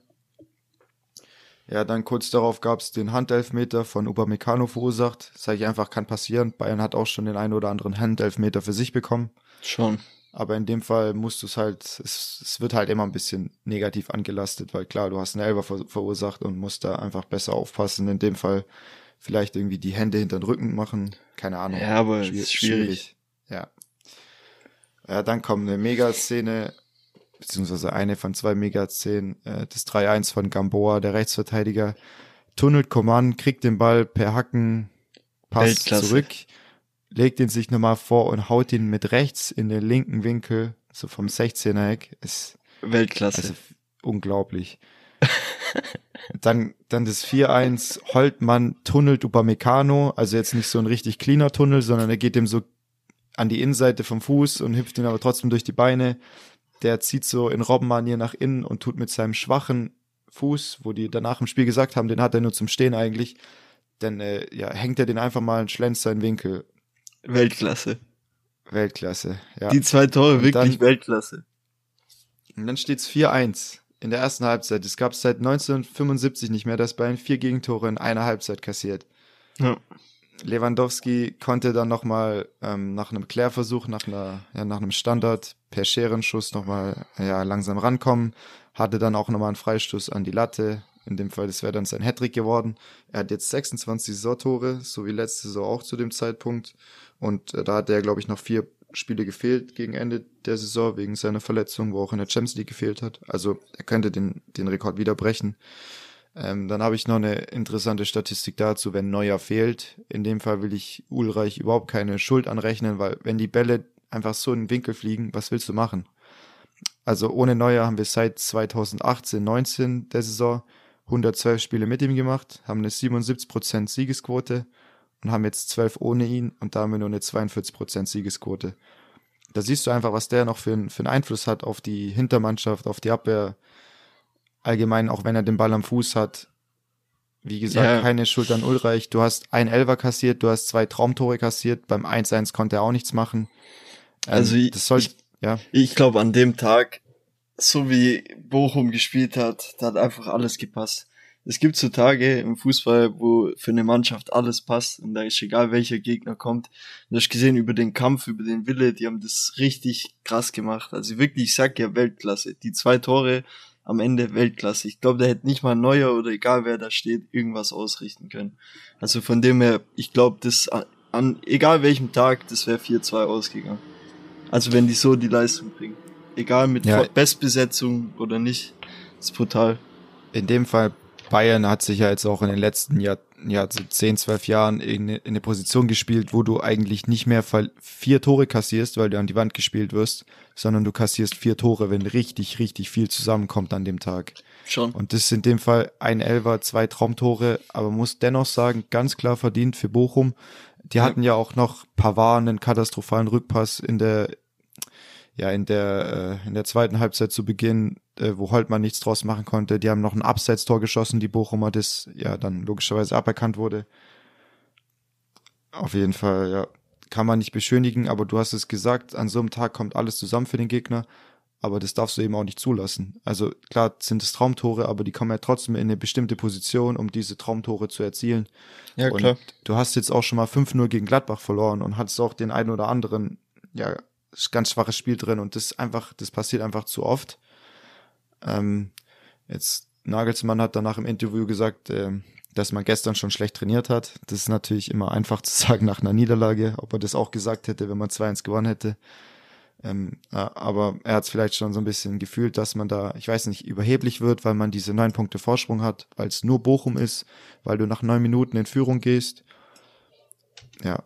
Ja, dann kurz darauf gab es den Handelfmeter von Upamecano verursacht. Sage ich einfach, kann passieren. Bayern hat auch schon den einen oder anderen Handelfmeter für sich bekommen. Schon. Aber in dem Fall musst du es halt, es, es wird halt immer ein bisschen negativ angelastet, weil klar, du hast einen Elfer ver verursacht und musst da einfach besser aufpassen. In dem Fall vielleicht irgendwie die Hände hinter den Rücken machen. Keine Ahnung. Ja, aber Schwier ist schwierig. schwierig. Ja. Ja, dann kommt eine Megaszene, beziehungsweise eine von zwei Megaszenen, äh, das 3-1 von Gamboa, der Rechtsverteidiger, tunnelt Coman, kriegt den Ball per Hacken, passt zurück, legt ihn sich nochmal vor und haut ihn mit rechts in den linken Winkel, so vom 16er Eck. Ist Weltklasse. Also unglaublich. (laughs) dann, dann das 4-1, Holtmann tunnelt Upamecano, also jetzt nicht so ein richtig cleaner Tunnel, sondern er geht dem so an die Innenseite vom Fuß und hüpft ihn aber trotzdem durch die Beine. Der zieht so in Robbenmanier nach innen und tut mit seinem schwachen Fuß, wo die danach im Spiel gesagt haben, den hat er nur zum Stehen eigentlich, dann äh, ja, hängt er den einfach mal und schlänzt seinen Winkel. Weltklasse. Weltklasse, ja. Die zwei Tore und wirklich dann, Weltklasse. Und dann steht's 4-1 in der ersten Halbzeit. Es gab seit 1975 nicht mehr, dass Bayern vier Gegentore in einer Halbzeit kassiert. Ja. Lewandowski konnte dann nochmal ähm, nach einem Klärversuch, nach, einer, ja, nach einem Standard per Scherenschuss nochmal ja, langsam rankommen, hatte dann auch nochmal einen Freistoß an die Latte. In dem Fall, das wäre dann sein Hattrick geworden. Er hat jetzt 26 Saisontore, so wie letzte Saison auch zu dem Zeitpunkt. Und äh, da hat er, glaube ich, noch vier Spiele gefehlt gegen Ende der Saison wegen seiner Verletzung, wo auch in der Champions League gefehlt hat. Also er könnte den, den Rekord wieder brechen. Ähm, dann habe ich noch eine interessante Statistik dazu, wenn Neuer fehlt. In dem Fall will ich Ulreich überhaupt keine Schuld anrechnen, weil wenn die Bälle einfach so in den Winkel fliegen, was willst du machen? Also ohne Neuer haben wir seit 2018, 19 der Saison 112 Spiele mit ihm gemacht, haben eine 77% Siegesquote und haben jetzt 12 ohne ihn und da haben wir nur eine 42% Siegesquote. Da siehst du einfach, was der noch für, für einen Einfluss hat auf die Hintermannschaft, auf die Abwehr, allgemein, auch wenn er den Ball am Fuß hat. Wie gesagt, ja. keine Schuld an Ulreich. Du hast ein Elver kassiert, du hast zwei Traumtore kassiert. Beim 1-1 konnte er auch nichts machen. Ähm, also ich, das soll, ich, ja. Ich glaube, an dem Tag, so wie Bochum gespielt hat, da hat einfach alles gepasst. Es gibt so Tage im Fußball, wo für eine Mannschaft alles passt und da ist egal, welcher Gegner kommt. Du hast gesehen über den Kampf, über den Wille, die haben das richtig krass gemacht. Also wirklich, ich sag ja Weltklasse. Die zwei Tore am Ende Weltklasse. Ich glaube, da hätte nicht mal Neuer oder egal wer da steht, irgendwas ausrichten können. Also von dem her, ich glaube, das an, egal welchem Tag, das wäre 4-2 ausgegangen. Also wenn die so die Leistung bringen. Egal mit ja. Bestbesetzung oder nicht, ist brutal. In dem Fall Bayern hat sich ja jetzt auch in den letzten Jahr, ja, so 10, 12 Jahren in, in eine Position gespielt, wo du eigentlich nicht mehr vier Tore kassierst, weil du an die Wand gespielt wirst, sondern du kassierst vier Tore, wenn richtig, richtig viel zusammenkommt an dem Tag. Schon. Und das ist in dem Fall ein Elfer, zwei Traumtore, aber muss dennoch sagen, ganz klar verdient für Bochum. Die ja. hatten ja auch noch Pavard einen katastrophalen Rückpass in der, ja, in der, äh, in der zweiten Halbzeit zu Beginn äh, wo Holtmann nichts draus machen konnte. Die haben noch ein Abseits-Tor geschossen, die Bochumer, das ja dann logischerweise aberkannt wurde. Auf jeden Fall, ja, kann man nicht beschönigen, aber du hast es gesagt, an so einem Tag kommt alles zusammen für den Gegner, aber das darfst du eben auch nicht zulassen. Also klar sind es Traumtore, aber die kommen ja trotzdem in eine bestimmte Position, um diese Traumtore zu erzielen. Ja, klar. Und du hast jetzt auch schon mal 5-0 gegen Gladbach verloren und hattest auch den einen oder anderen, ja, ganz schwaches Spiel drin und das einfach, das passiert einfach zu oft. Ähm, jetzt Nagelsmann hat danach im Interview gesagt, äh, dass man gestern schon schlecht trainiert hat. Das ist natürlich immer einfach (laughs) zu sagen nach einer Niederlage, ob er das auch gesagt hätte, wenn man 2-1 gewonnen hätte. Ähm, äh, aber er hat es vielleicht schon so ein bisschen gefühlt, dass man da, ich weiß nicht, überheblich wird, weil man diese neun Punkte Vorsprung hat, weil es nur Bochum ist, weil du nach neun Minuten in Führung gehst. Ja.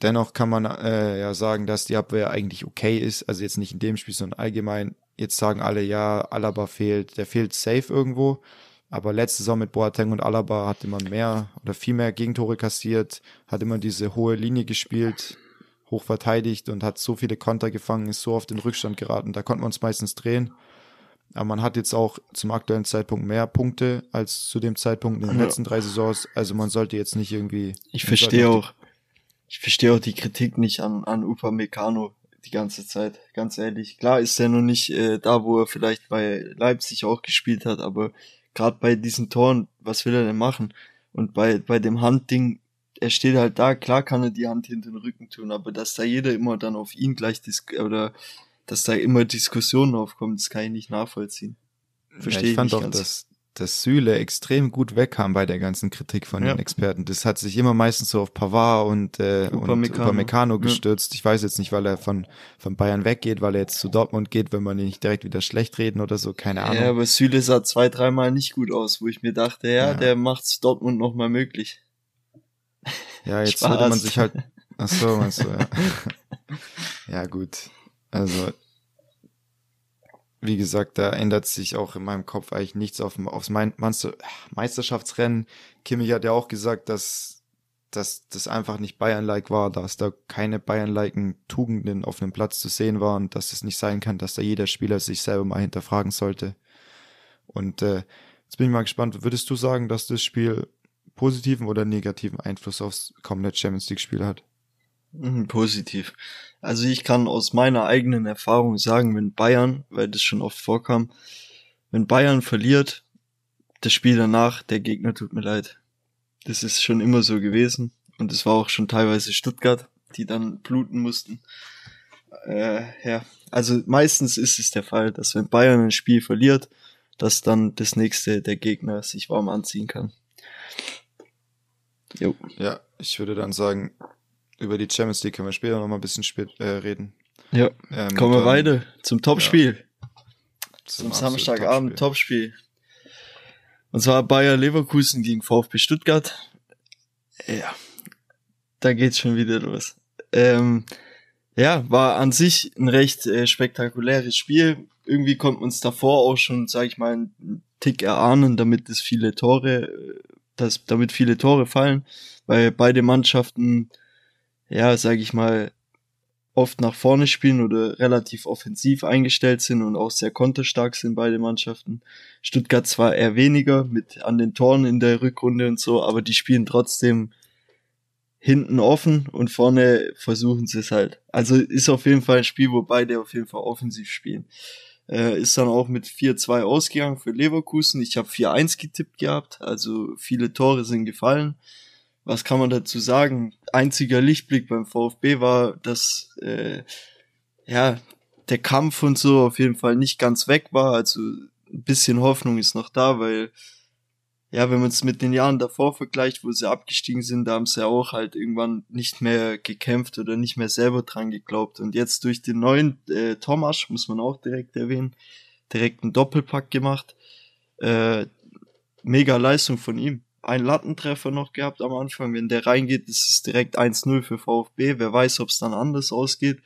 Dennoch kann man äh, ja sagen, dass die Abwehr eigentlich okay ist. Also jetzt nicht in dem Spiel, sondern allgemein Jetzt sagen alle, ja, Alaba fehlt, der fehlt safe irgendwo. Aber letzte Saison mit Boateng und Alaba hat immer mehr oder viel mehr Gegentore kassiert, hat immer diese hohe Linie gespielt, hoch verteidigt und hat so viele Konter gefangen, ist so auf den Rückstand geraten. Da konnten wir uns meistens drehen. Aber man hat jetzt auch zum aktuellen Zeitpunkt mehr Punkte als zu dem Zeitpunkt in den ja. letzten drei Saisons. Also man sollte jetzt nicht irgendwie. Ich verstehe auch. Ich verstehe auch die Kritik nicht an, an Upamecano die ganze Zeit, ganz ehrlich. Klar ist er noch nicht äh, da, wo er vielleicht bei Leipzig auch gespielt hat, aber gerade bei diesen Toren, was will er denn machen? Und bei, bei dem Handding, er steht halt da, klar kann er die Hand hinter den Rücken tun, aber dass da jeder immer dann auf ihn gleich disk oder dass da immer Diskussionen aufkommen, das kann ich nicht nachvollziehen. Verstehe ja, ich, ich fand auch, dass, dass Süle extrem gut wegkam bei der ganzen Kritik von ja. den Experten. Das hat sich immer meistens so auf Pavard und, äh, Upamecano. und Upamecano gestürzt. Ja. Ich weiß jetzt nicht, weil er von, von Bayern weggeht, weil er jetzt zu Dortmund geht, wenn man ihn nicht direkt wieder schlecht reden oder so, keine Ahnung. Ja, aber Süle sah zwei, dreimal nicht gut aus, wo ich mir dachte, ja, ja. der macht's Dortmund nochmal möglich. Ja, jetzt Spaß. würde man sich halt, ach so, meinst du, ja. (laughs) ja, gut. Also, wie gesagt, da ändert sich auch in meinem Kopf eigentlich nichts auf, aufs Meisterschaftsrennen. Kimmich hat ja auch gesagt, dass, dass das einfach nicht Bayern-like war, dass da keine Bayern-liken Tugenden auf dem Platz zu sehen waren, dass es nicht sein kann, dass da jeder Spieler sich selber mal hinterfragen sollte. Und äh, jetzt bin ich mal gespannt, würdest du sagen, dass das Spiel positiven oder negativen Einfluss aufs kommende Champions League-Spiel hat? Mhm, positiv. Also ich kann aus meiner eigenen Erfahrung sagen, wenn Bayern, weil das schon oft vorkam, wenn Bayern verliert, das Spiel danach, der Gegner tut mir leid. Das ist schon immer so gewesen. Und es war auch schon teilweise Stuttgart, die dann bluten mussten. Äh, ja, also meistens ist es der Fall, dass wenn Bayern ein Spiel verliert, dass dann das nächste der Gegner sich warm anziehen kann. Jo. Ja, ich würde dann sagen, über die Champions League können wir später noch mal ein bisschen spät, äh, reden. Ja, ähm, kommen wir weiter zum Topspiel. Ja, zum, zum Samstagabend Topspiel. Und zwar Bayer Leverkusen gegen VfB Stuttgart. Ja, da geht's schon wieder los. Ähm, ja, war an sich ein recht äh, spektakuläres Spiel. Irgendwie konnte man uns davor auch schon, sag ich mal, einen Tick erahnen, damit es viele Tore, äh, dass, damit viele Tore fallen, weil beide Mannschaften ja, sage ich mal, oft nach vorne spielen oder relativ offensiv eingestellt sind und auch sehr konterstark sind beide Mannschaften. Stuttgart zwar eher weniger mit an den Toren in der Rückrunde und so, aber die spielen trotzdem hinten offen und vorne versuchen sie es halt. Also ist auf jeden Fall ein Spiel, wo beide auf jeden Fall offensiv spielen. Äh, ist dann auch mit 4-2 ausgegangen für Leverkusen. Ich habe 4-1 getippt gehabt, also viele Tore sind gefallen was kann man dazu sagen? Einziger Lichtblick beim VfB war, dass äh, ja der Kampf und so auf jeden Fall nicht ganz weg war. Also ein bisschen Hoffnung ist noch da, weil ja, wenn man es mit den Jahren davor vergleicht, wo sie abgestiegen sind, da haben sie ja auch halt irgendwann nicht mehr gekämpft oder nicht mehr selber dran geglaubt. Und jetzt durch den neuen äh, Thomas, muss man auch direkt erwähnen, direkt einen Doppelpack gemacht. Äh, mega Leistung von ihm einen Lattentreffer noch gehabt am Anfang. Wenn der reingeht, ist es direkt 1-0 für VfB. Wer weiß, ob es dann anders ausgeht.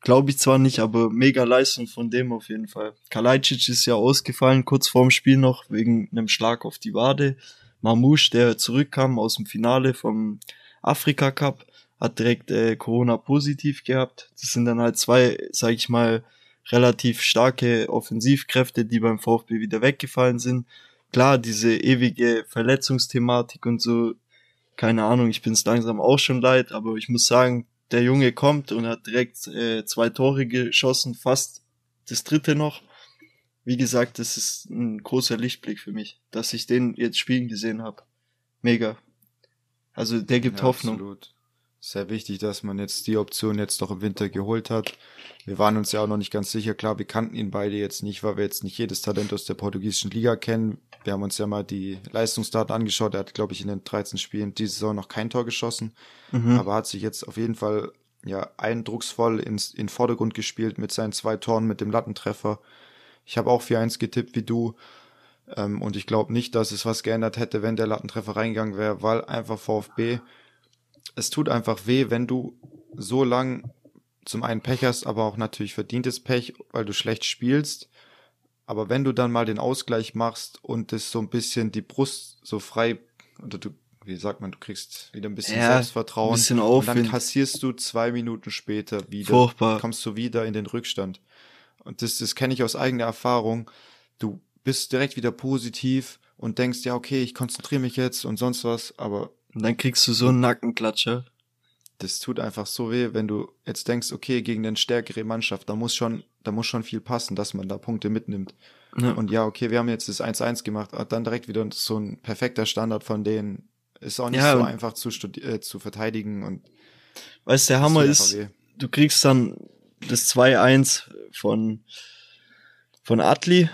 Glaube ich zwar nicht, aber mega Leistung von dem auf jeden Fall. Kalajdzic ist ja ausgefallen, kurz vorm Spiel noch, wegen einem Schlag auf die Wade. Mamouche, der zurückkam aus dem Finale vom Afrika Cup, hat direkt äh, Corona positiv gehabt. Das sind dann halt zwei, sag ich mal, relativ starke Offensivkräfte, die beim VfB wieder weggefallen sind klar, diese ewige Verletzungsthematik und so, keine Ahnung, ich bin es langsam auch schon leid, aber ich muss sagen, der Junge kommt und hat direkt äh, zwei Tore geschossen, fast das dritte noch. Wie gesagt, das ist ein großer Lichtblick für mich, dass ich den jetzt spielen gesehen habe. Mega. Also der gibt ja, Hoffnung. Absolut. Sehr wichtig, dass man jetzt die Option jetzt doch im Winter geholt hat. Wir waren uns ja auch noch nicht ganz sicher. Klar, wir kannten ihn beide jetzt nicht, weil wir jetzt nicht jedes Talent aus der portugiesischen Liga kennen. Wir haben uns ja mal die Leistungsdaten angeschaut. Er hat, glaube ich, in den 13 Spielen diese Saison noch kein Tor geschossen, mhm. aber hat sich jetzt auf jeden Fall ja eindrucksvoll ins in Vordergrund gespielt mit seinen zwei Toren, mit dem Lattentreffer. Ich habe auch 4-1 getippt wie du. Ähm, und ich glaube nicht, dass es was geändert hätte, wenn der Lattentreffer reingegangen wäre, weil einfach VfB, es tut einfach weh, wenn du so lang zum einen Pech hast, aber auch natürlich verdientes Pech, weil du schlecht spielst aber wenn du dann mal den Ausgleich machst und das so ein bisschen die Brust so frei, oder du, wie sagt man, du kriegst wieder ein bisschen ja, Selbstvertrauen. Ein bisschen und dann kassierst du zwei Minuten später wieder. Furchtbar. Kommst du wieder in den Rückstand. Und das, das kenne ich aus eigener Erfahrung. Du bist direkt wieder positiv und denkst, ja, okay, ich konzentriere mich jetzt und sonst was, aber. Und dann kriegst du so einen Nackenklatscher. Das tut einfach so weh, wenn du jetzt denkst, okay, gegen eine stärkere Mannschaft, da muss schon da muss schon viel passen, dass man da Punkte mitnimmt. Ja. Und ja, okay, wir haben jetzt das 1-1 gemacht, dann direkt wieder so ein perfekter Standard von denen, Ist auch nicht Ja, so einfach zu, äh, zu verteidigen und Weißt der Hammer ist, weh. du kriegst dann das 2-1 von, von Atli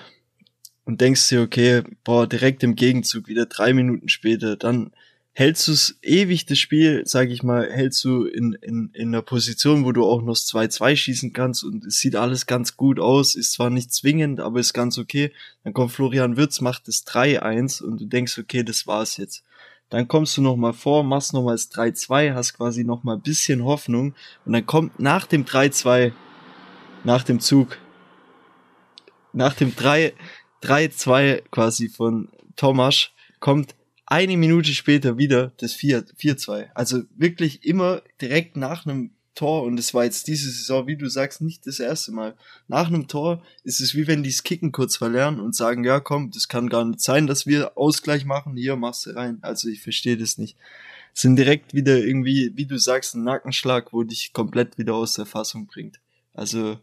und denkst dir, okay, boah, direkt im Gegenzug, wieder drei Minuten später, dann hältst du es ewig, das Spiel, sag ich mal, hältst du in, in, in einer Position, wo du auch noch das 2-2 schießen kannst und es sieht alles ganz gut aus, ist zwar nicht zwingend, aber ist ganz okay. Dann kommt Florian Wirtz, macht das 3-1 und du denkst, okay, das war's jetzt. Dann kommst du noch mal vor, machst noch mal das 3-2, hast quasi noch mal ein bisschen Hoffnung und dann kommt nach dem 3-2, nach dem Zug, nach dem 3 3-2 quasi von Tomasch, kommt eine Minute später wieder das 4 4-2. Also wirklich immer direkt nach einem Tor und es war jetzt diese Saison, wie du sagst, nicht das erste Mal. Nach einem Tor ist es wie wenn die das Kicken kurz verlernen und sagen, ja komm, das kann gar nicht sein, dass wir Ausgleich machen, hier machst du rein. Also ich verstehe das nicht. Es sind direkt wieder irgendwie, wie du sagst, ein Nackenschlag, wo dich komplett wieder aus der Fassung bringt. Also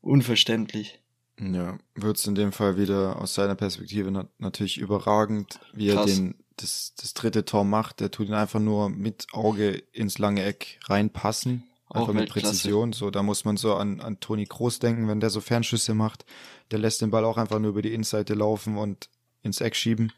unverständlich. Ja, wird's in dem Fall wieder aus seiner Perspektive nat natürlich überragend, wie er Krass. den, das, das dritte Tor macht. Der tut ihn einfach nur mit Auge ins lange Eck reinpassen. Auch Einfach mit. Präzision. So, da muss man so an, an Toni Kroos denken, wenn der so Fernschüsse macht. Der lässt den Ball auch einfach nur über die Innenseite laufen und ins Eck schieben.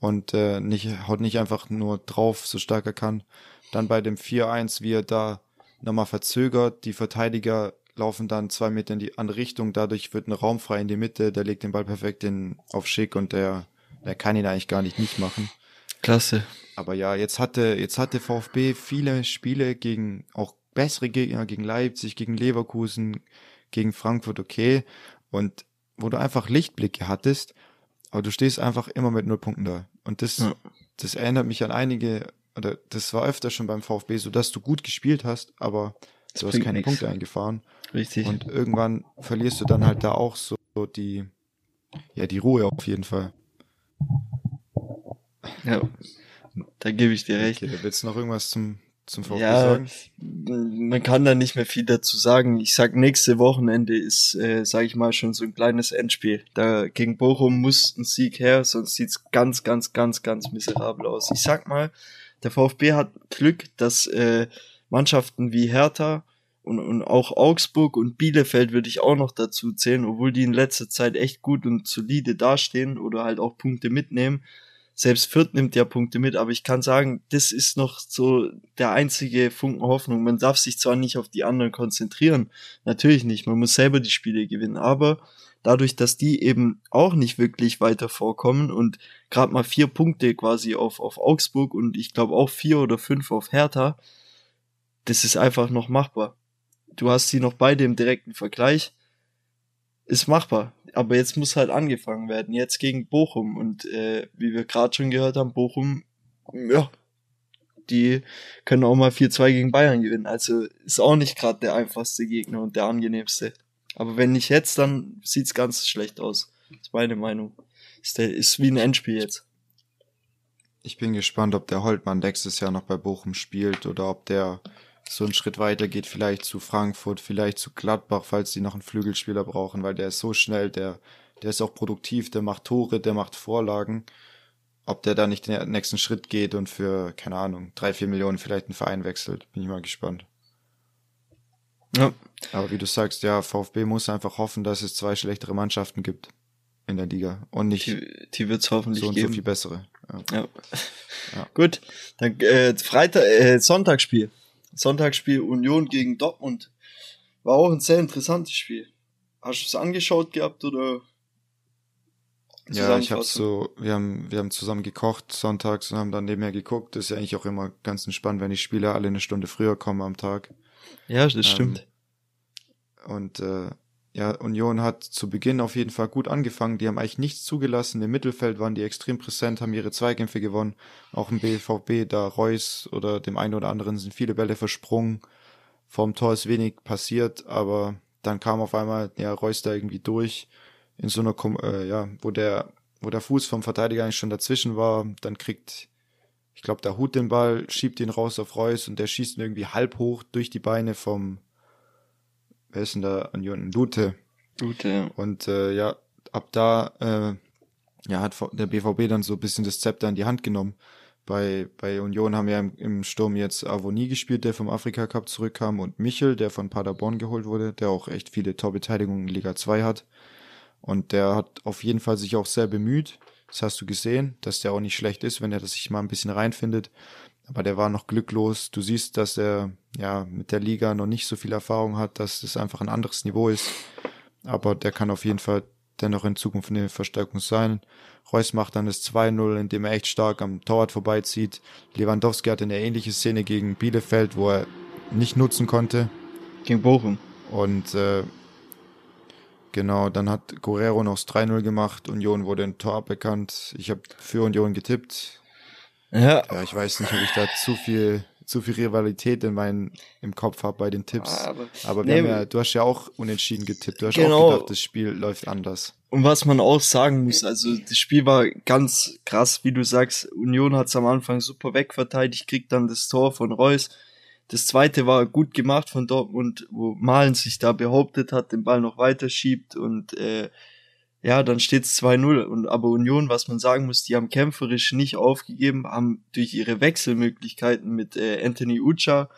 Und äh, nicht, haut nicht einfach nur drauf, so stark er kann. Dann bei dem 4-1, wie er da nochmal verzögert, die Verteidiger laufen dann zwei Meter in die andere Richtung, dadurch wird ein Raum frei in die Mitte, der legt den Ball perfekt in, auf Schick und der, der kann ihn eigentlich gar nicht nicht machen. Klasse. Aber ja, jetzt hatte, jetzt hatte VfB viele Spiele gegen auch bessere Gegner, gegen Leipzig, gegen Leverkusen, gegen Frankfurt, okay. Und wo du einfach Lichtblicke hattest, aber du stehst einfach immer mit null Punkten da. Und das, Ja. das erinnert mich an einige, oder das war öfter schon beim VfB so, dass du gut gespielt hast, aber Das du hast keine nix. Punkte eingefahren. Richtig. Und irgendwann verlierst du dann halt da auch so, so die, ja, die Ruhe auf jeden Fall. ja. Da gebe ich dir recht. Okay, willst du noch irgendwas zum, zum VfB Ja, sagen? man kann da nicht mehr viel dazu sagen. Ich sag, nächste Wochenende ist, äh, sag ich mal, schon so ein kleines Endspiel. Da gegen Bochum muss ein Sieg her, sonst sieht's ganz, ganz, ganz, ganz miserabel aus. Ich sag mal, der VfB hat Glück, dass äh, Mannschaften wie Hertha und, und auch Augsburg und Bielefeld würde ich auch noch dazu zählen, obwohl die in letzter Zeit echt gut und solide dastehen oder halt auch Punkte mitnehmen. Selbst Fürth nimmt ja Punkte mit, aber ich kann sagen, das ist noch so der einzige Funken Hoffnung. Man darf sich zwar nicht auf die anderen konzentrieren, natürlich nicht, man muss selber die Spiele gewinnen, aber dadurch, dass die eben auch nicht wirklich weiter vorkommen und gerade mal vier Punkte quasi auf, auf Augsburg und ich glaube auch vier oder fünf auf Hertha, das ist einfach noch machbar. Du hast sie noch beide im direkten Vergleich, ist machbar. Aber jetzt muss halt angefangen werden. Jetzt gegen Bochum. Und äh, wie wir gerade schon gehört haben, Bochum, ja, die können auch mal 4-2 gegen Bayern gewinnen. Also ist auch nicht gerade der einfachste Gegner und der angenehmste. Aber wenn nicht jetzt, dann sieht's ganz schlecht aus. Ist meine Meinung. Ist, der, ist wie ein Endspiel jetzt. Ich bin gespannt, ob der Holtmann nächstes Jahr noch bei Bochum spielt oder ob der so einen Schritt weiter geht, vielleicht zu Frankfurt, vielleicht zu Gladbach, falls die noch einen Flügelspieler brauchen, weil der ist so schnell, der, der ist auch produktiv, der macht Tore, der macht Vorlagen. Ob der da nicht den nächsten Schritt geht und für, keine Ahnung, drei, vier Millionen vielleicht einen Verein wechselt, bin ich mal gespannt. Ja, Aber wie du sagst, ja, VfB muss einfach hoffen, dass es zwei schlechtere Mannschaften gibt in der Liga und nicht die, die wird's hoffentlich so und geben. so viel bessere. Ja. Ja. Ja. Gut, dann äh, Freitag, äh, Sonntagsspiel. Sonntagsspiel Union gegen Dortmund. War auch ein sehr interessantes Spiel. Hast du es angeschaut gehabt oder? Ja, ich hab's Zusammenfassung? so, wir haben, wir haben zusammen gekocht sonntags und haben dann nebenher geguckt. Das ist ja eigentlich auch immer ganz entspannt, wenn die Spieler alle eine Stunde früher kommen am Tag. Ja, das Ähm, stimmt. Und äh, ja, Union hat zu Beginn auf jeden Fall gut angefangen. Die haben eigentlich nichts zugelassen. Im Mittelfeld waren die extrem präsent, haben ihre Zweikämpfe gewonnen. Auch im BVB, da Reus oder dem einen oder anderen sind viele Bälle versprungen. Vorm Tor ist wenig passiert, aber dann kam auf einmal ja Reus da irgendwie durch in so einer äh, ja, wo der wo der Fuß vom Verteidiger eigentlich schon dazwischen war, dann kriegt ich glaube, der Hut den Ball, schiebt ihn raus auf Reus und der schießt ihn irgendwie halb hoch durch die Beine vom wer ist denn da Union Lute Gut, ja. und äh, ja, ab da äh, ja, hat der BVB dann so ein bisschen das Zepter in die Hand genommen. bei, bei Union haben ja im, im Sturm jetzt Avoni gespielt, der vom Afrika Cup zurückkam und Michel, der von Paderborn geholt wurde, der auch echt viele Torbeteiligungen in Liga 2 hat. Und der hat auf jeden Fall sich auch sehr bemüht. Das hast du gesehen, dass der auch nicht schlecht ist, wenn er das sich mal ein bisschen reinfindet. Aber der war noch glücklos. Du siehst, dass er ja mit der Liga noch nicht so viel Erfahrung hat, dass das einfach ein anderes Niveau ist. Aber der kann auf jeden Fall dennoch in Zukunft eine Verstärkung sein. Reus macht dann das 2-0, indem er echt stark am Torwart vorbeizieht. Lewandowski hatte eine ähnliche Szene gegen Bielefeld, wo er nicht nutzen konnte. Gegen Bochum. Und äh, genau, dann hat Guerrero noch das 3-0 gemacht. Union wurde ein Tor bekannt. Ich habe für Union getippt. Ja. ja. Ich weiß nicht, ob ich da zu viel zu viel Rivalität in meinen, im Kopf habe bei den Tipps. Aber, aber nee, ja, du hast ja auch unentschieden getippt. Du hast genau. auch gedacht, das Spiel läuft anders. Und was man auch sagen muss, also das Spiel war ganz krass, wie du sagst. Union hat es am Anfang super wegverteidigt, kriegt dann das Tor von Reus. Das zweite war gut gemacht von Dortmund, wo Malen sich da behauptet hat, den Ball noch weiter schiebt und äh, ja, dann steht's 2-0. Und aber Union, was man sagen muss, die haben kämpferisch nicht aufgegeben, haben durch ihre Wechselmöglichkeiten mit äh, Anthony Ucha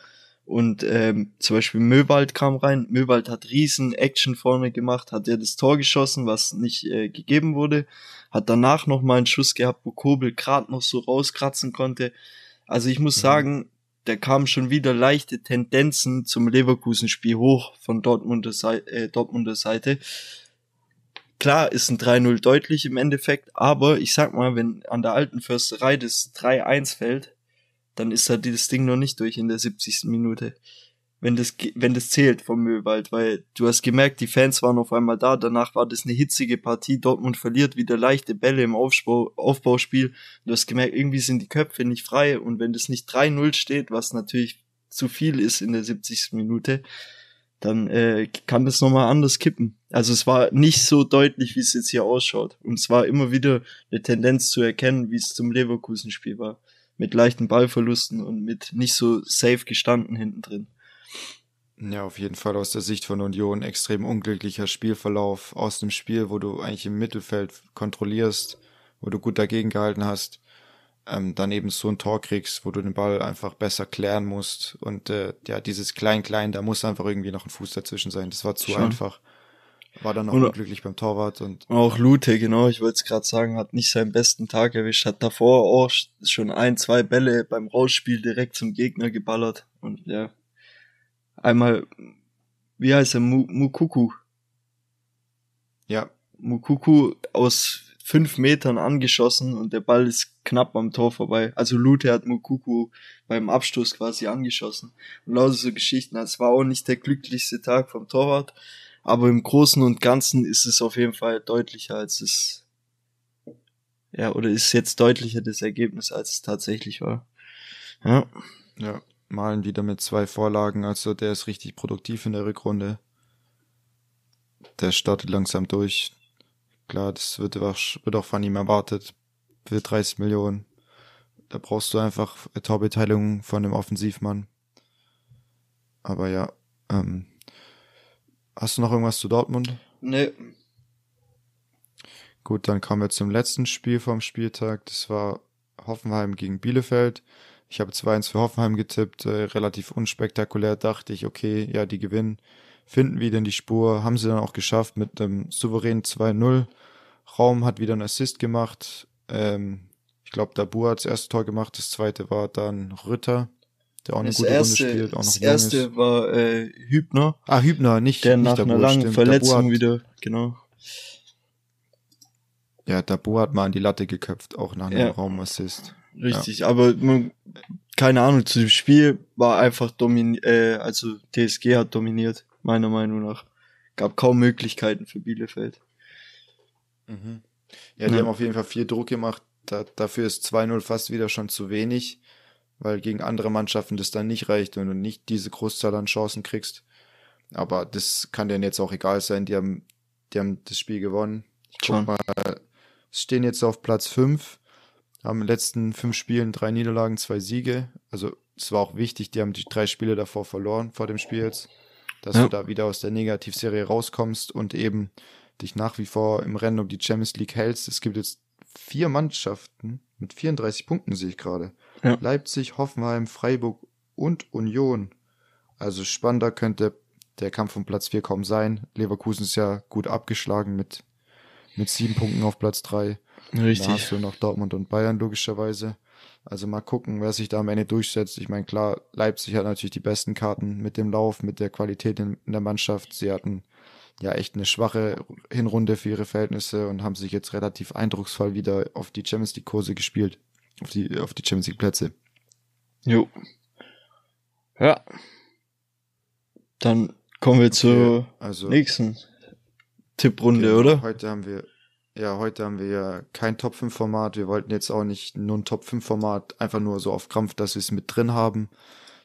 und ähm, zum Beispiel Möwald kam rein. Möwald hat riesen Action vorne gemacht, hat er das Tor geschossen, was nicht äh, gegeben wurde. Hat danach noch mal einen Schuss gehabt, wo Kobel gerade noch so rauskratzen konnte. Also ich muss mhm. sagen, da kamen schon wieder leichte Tendenzen zum Leverkusen-Spiel hoch von Dortmunder, Seite, äh, Dortmunder Seite. Klar ist ein 3-0 deutlich im Endeffekt, aber ich sag mal, wenn an der alten Försterei das 3-1 fällt, dann ist halt dieses Ding noch nicht durch in der 70. Minute. Wenn das, wenn das zählt vom Müllwald, weil du hast gemerkt, die Fans waren auf einmal da, danach war das eine hitzige Partie, Dortmund verliert wieder leichte Bälle im Aufbau, Aufbauspiel, du hast gemerkt, irgendwie sind die Köpfe nicht frei und wenn das nicht 3-0 steht, was natürlich zu viel ist in der 70. Minute, dann äh, kann das nochmal anders kippen. Also es war nicht so deutlich, wie es jetzt hier ausschaut. Und es war immer wieder eine Tendenz zu erkennen, wie es zum Leverkusen-Spiel war. Mit leichten Ballverlusten und mit nicht so safe gestanden hinten drin. Ja, auf jeden Fall aus der Sicht von Union extrem unglücklicher Spielverlauf aus dem Spiel, wo du eigentlich im Mittelfeld kontrollierst, wo du gut dagegen gehalten hast ähm, dann eben so ein Tor kriegst, wo du den Ball einfach besser klären musst. Und äh, ja, dieses Klein-Klein, da muss einfach irgendwie noch ein Fuß dazwischen sein. Das war zu Schon. einfach. War dann auch unglücklich beim Torwart und. Auch Lute, genau, ich wollte es gerade sagen, hat nicht seinen besten Tag erwischt, hat davor auch schon ein, zwei Bälle beim Rausspiel direkt zum Gegner geballert. Und ja. Einmal, wie heißt er, Mukuku? Ja. Mukuku aus fünf Metern angeschossen und der Ball ist knapp am Tor vorbei. Also Lute hat Mukuku beim Abstoß quasi angeschossen. Und lauter so Geschichten. Es war auch nicht der glücklichste Tag vom Torwart, aber im Großen und Ganzen ist es auf jeden Fall deutlicher als es, ja, oder ist jetzt deutlicher das Ergebnis, als es tatsächlich war. Ja. Ja, malen wieder mit zwei Vorlagen, also der ist richtig produktiv in der Rückrunde. Der startet langsam durch Klar, das wird, wird auch von ihm erwartet. Für 30 Millionen. Da brauchst du einfach Torbeteiligung von dem Offensivmann. Aber ja, ähm, hast du noch irgendwas zu Dortmund? Nee. Gut, dann kommen wir zum letzten Spiel vom Spieltag. Das war Hoffenheim gegen Bielefeld. Ich habe 2-1 für Hoffenheim getippt, äh, relativ unspektakulär, dachte ich, okay, ja, die gewinnen finden wieder in die Spur, haben sie dann auch geschafft mit einem souveränen 2-0. Raum hat wieder einen Assist gemacht. Ähm, ich glaube, Dabu hat das erste Tor gemacht, das zweite war dann Ritter, der auch eine das gute erste, Runde spielt, auch noch Das erste ist. war äh, Hübner. Ah, Hübner, nicht Der nicht nach Dabu, einer langen stimmt. Verletzung hat, wieder, genau. Ja, Dabu hat mal an die Latte geköpft, auch nach einem ja. Raumassist. Richtig, ja. aber man, keine Ahnung, zu dem Spiel war einfach dominiert, äh, also TSG hat dominiert meiner Meinung nach. Gab kaum Möglichkeiten für Bielefeld. Mhm. Ja, die ja. haben auf jeden Fall viel Druck gemacht. Da, dafür ist 2-0 fast wieder schon zu wenig, weil gegen andere Mannschaften das dann nicht reicht, wenn du nicht diese Großzahl an Chancen kriegst. Aber das kann denen jetzt auch egal sein. Die haben, die haben das Spiel gewonnen. Ich guck schon. mal, stehen jetzt auf Platz 5, haben in den letzten fünf Spielen drei Niederlagen, zwei Siege. Also es war auch wichtig, die haben die drei Spiele davor verloren, vor dem Spiel jetzt dass ja. du da wieder aus der Negativserie rauskommst und eben dich nach wie vor im Rennen um die Champions League hältst. Es gibt jetzt vier Mannschaften mit 34 Punkten sehe ich gerade. Ja. Leipzig, Hoffenheim, Freiburg und Union. Also spannender könnte der Kampf um Platz 4 kaum sein. Leverkusen ist ja gut abgeschlagen mit, mit sieben Punkten auf Platz 3. Da Richtig. hast du noch Dortmund und Bayern logischerweise. Also mal gucken, wer sich da am Ende durchsetzt. Ich meine, klar, Leipzig hat natürlich die besten Karten mit dem Lauf, mit der Qualität in der Mannschaft. Sie hatten ja echt eine schwache Hinrunde für ihre Verhältnisse und haben sich jetzt relativ eindrucksvoll wieder auf die Champions League Kurse gespielt. Auf die, auf die Champions League Plätze. Jo. Ja. Dann kommen wir zur Also, nächsten Tipprunde, genau, oder? Heute haben wir, ja, heute haben wir ja kein Top 5 Format. Wir wollten jetzt auch nicht nur ein Top 5 Format, einfach nur so auf Krampf, dass wir es mit drin haben,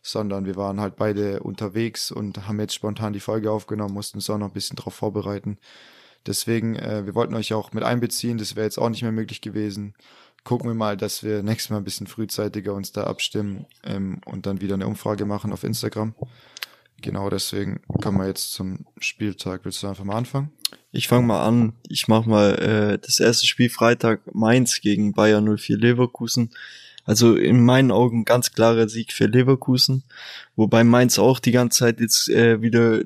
sondern wir waren halt beide unterwegs und haben jetzt spontan die Folge aufgenommen, mussten uns auch noch ein bisschen drauf vorbereiten. Deswegen, äh, wir wollten euch auch mit einbeziehen, das wäre jetzt auch nicht mehr möglich gewesen. Gucken wir mal, dass wir nächstes Mal ein bisschen frühzeitiger uns da abstimmen ähm, und dann wieder eine Umfrage machen auf Instagram. Genau deswegen kommen wir jetzt zum Spieltag. Willst du einfach mal anfangen? Ich fange mal an. Ich mach mal äh, das erste Spiel Freitag Mainz gegen Bayern 04 Leverkusen. Also in meinen Augen ganz klarer Sieg für Leverkusen, wobei Mainz auch die ganze Zeit jetzt äh, wieder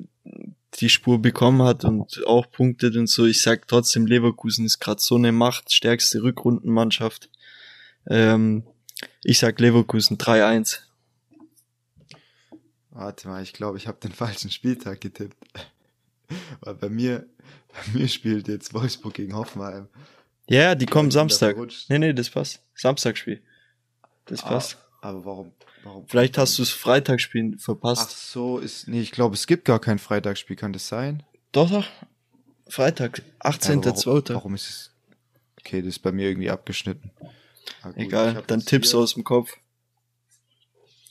die Spur bekommen hat und auch punktet und so. Ich sag trotzdem, Leverkusen ist gerade so eine machtstärkste Rückrundenmannschaft. Ähm, ich sag Leverkusen 3-1. Warte mal, ich glaube, ich habe den (laughs) falschen Spieltag getippt. Weil bei mir, bei mir spielt jetzt Wolfsburg gegen Hoffenheim. Ja, die kommen Samstag. Nee, nee, das passt. Samstagspiel. Das Ah, passt. aber warum? warum Vielleicht hast du das Freitagsspiel Ach verpasst. so, ist. Nee, ich glaube, es gibt gar kein Freitagsspiel, kann das sein? Doch, doch. Freitag, Ja, aber 18.02. warum, warum ist es. Okay, das ist bei mir irgendwie abgeschnitten. Ah, gut, ich Egal, hab dann Tipps hier. aus dem Kopf.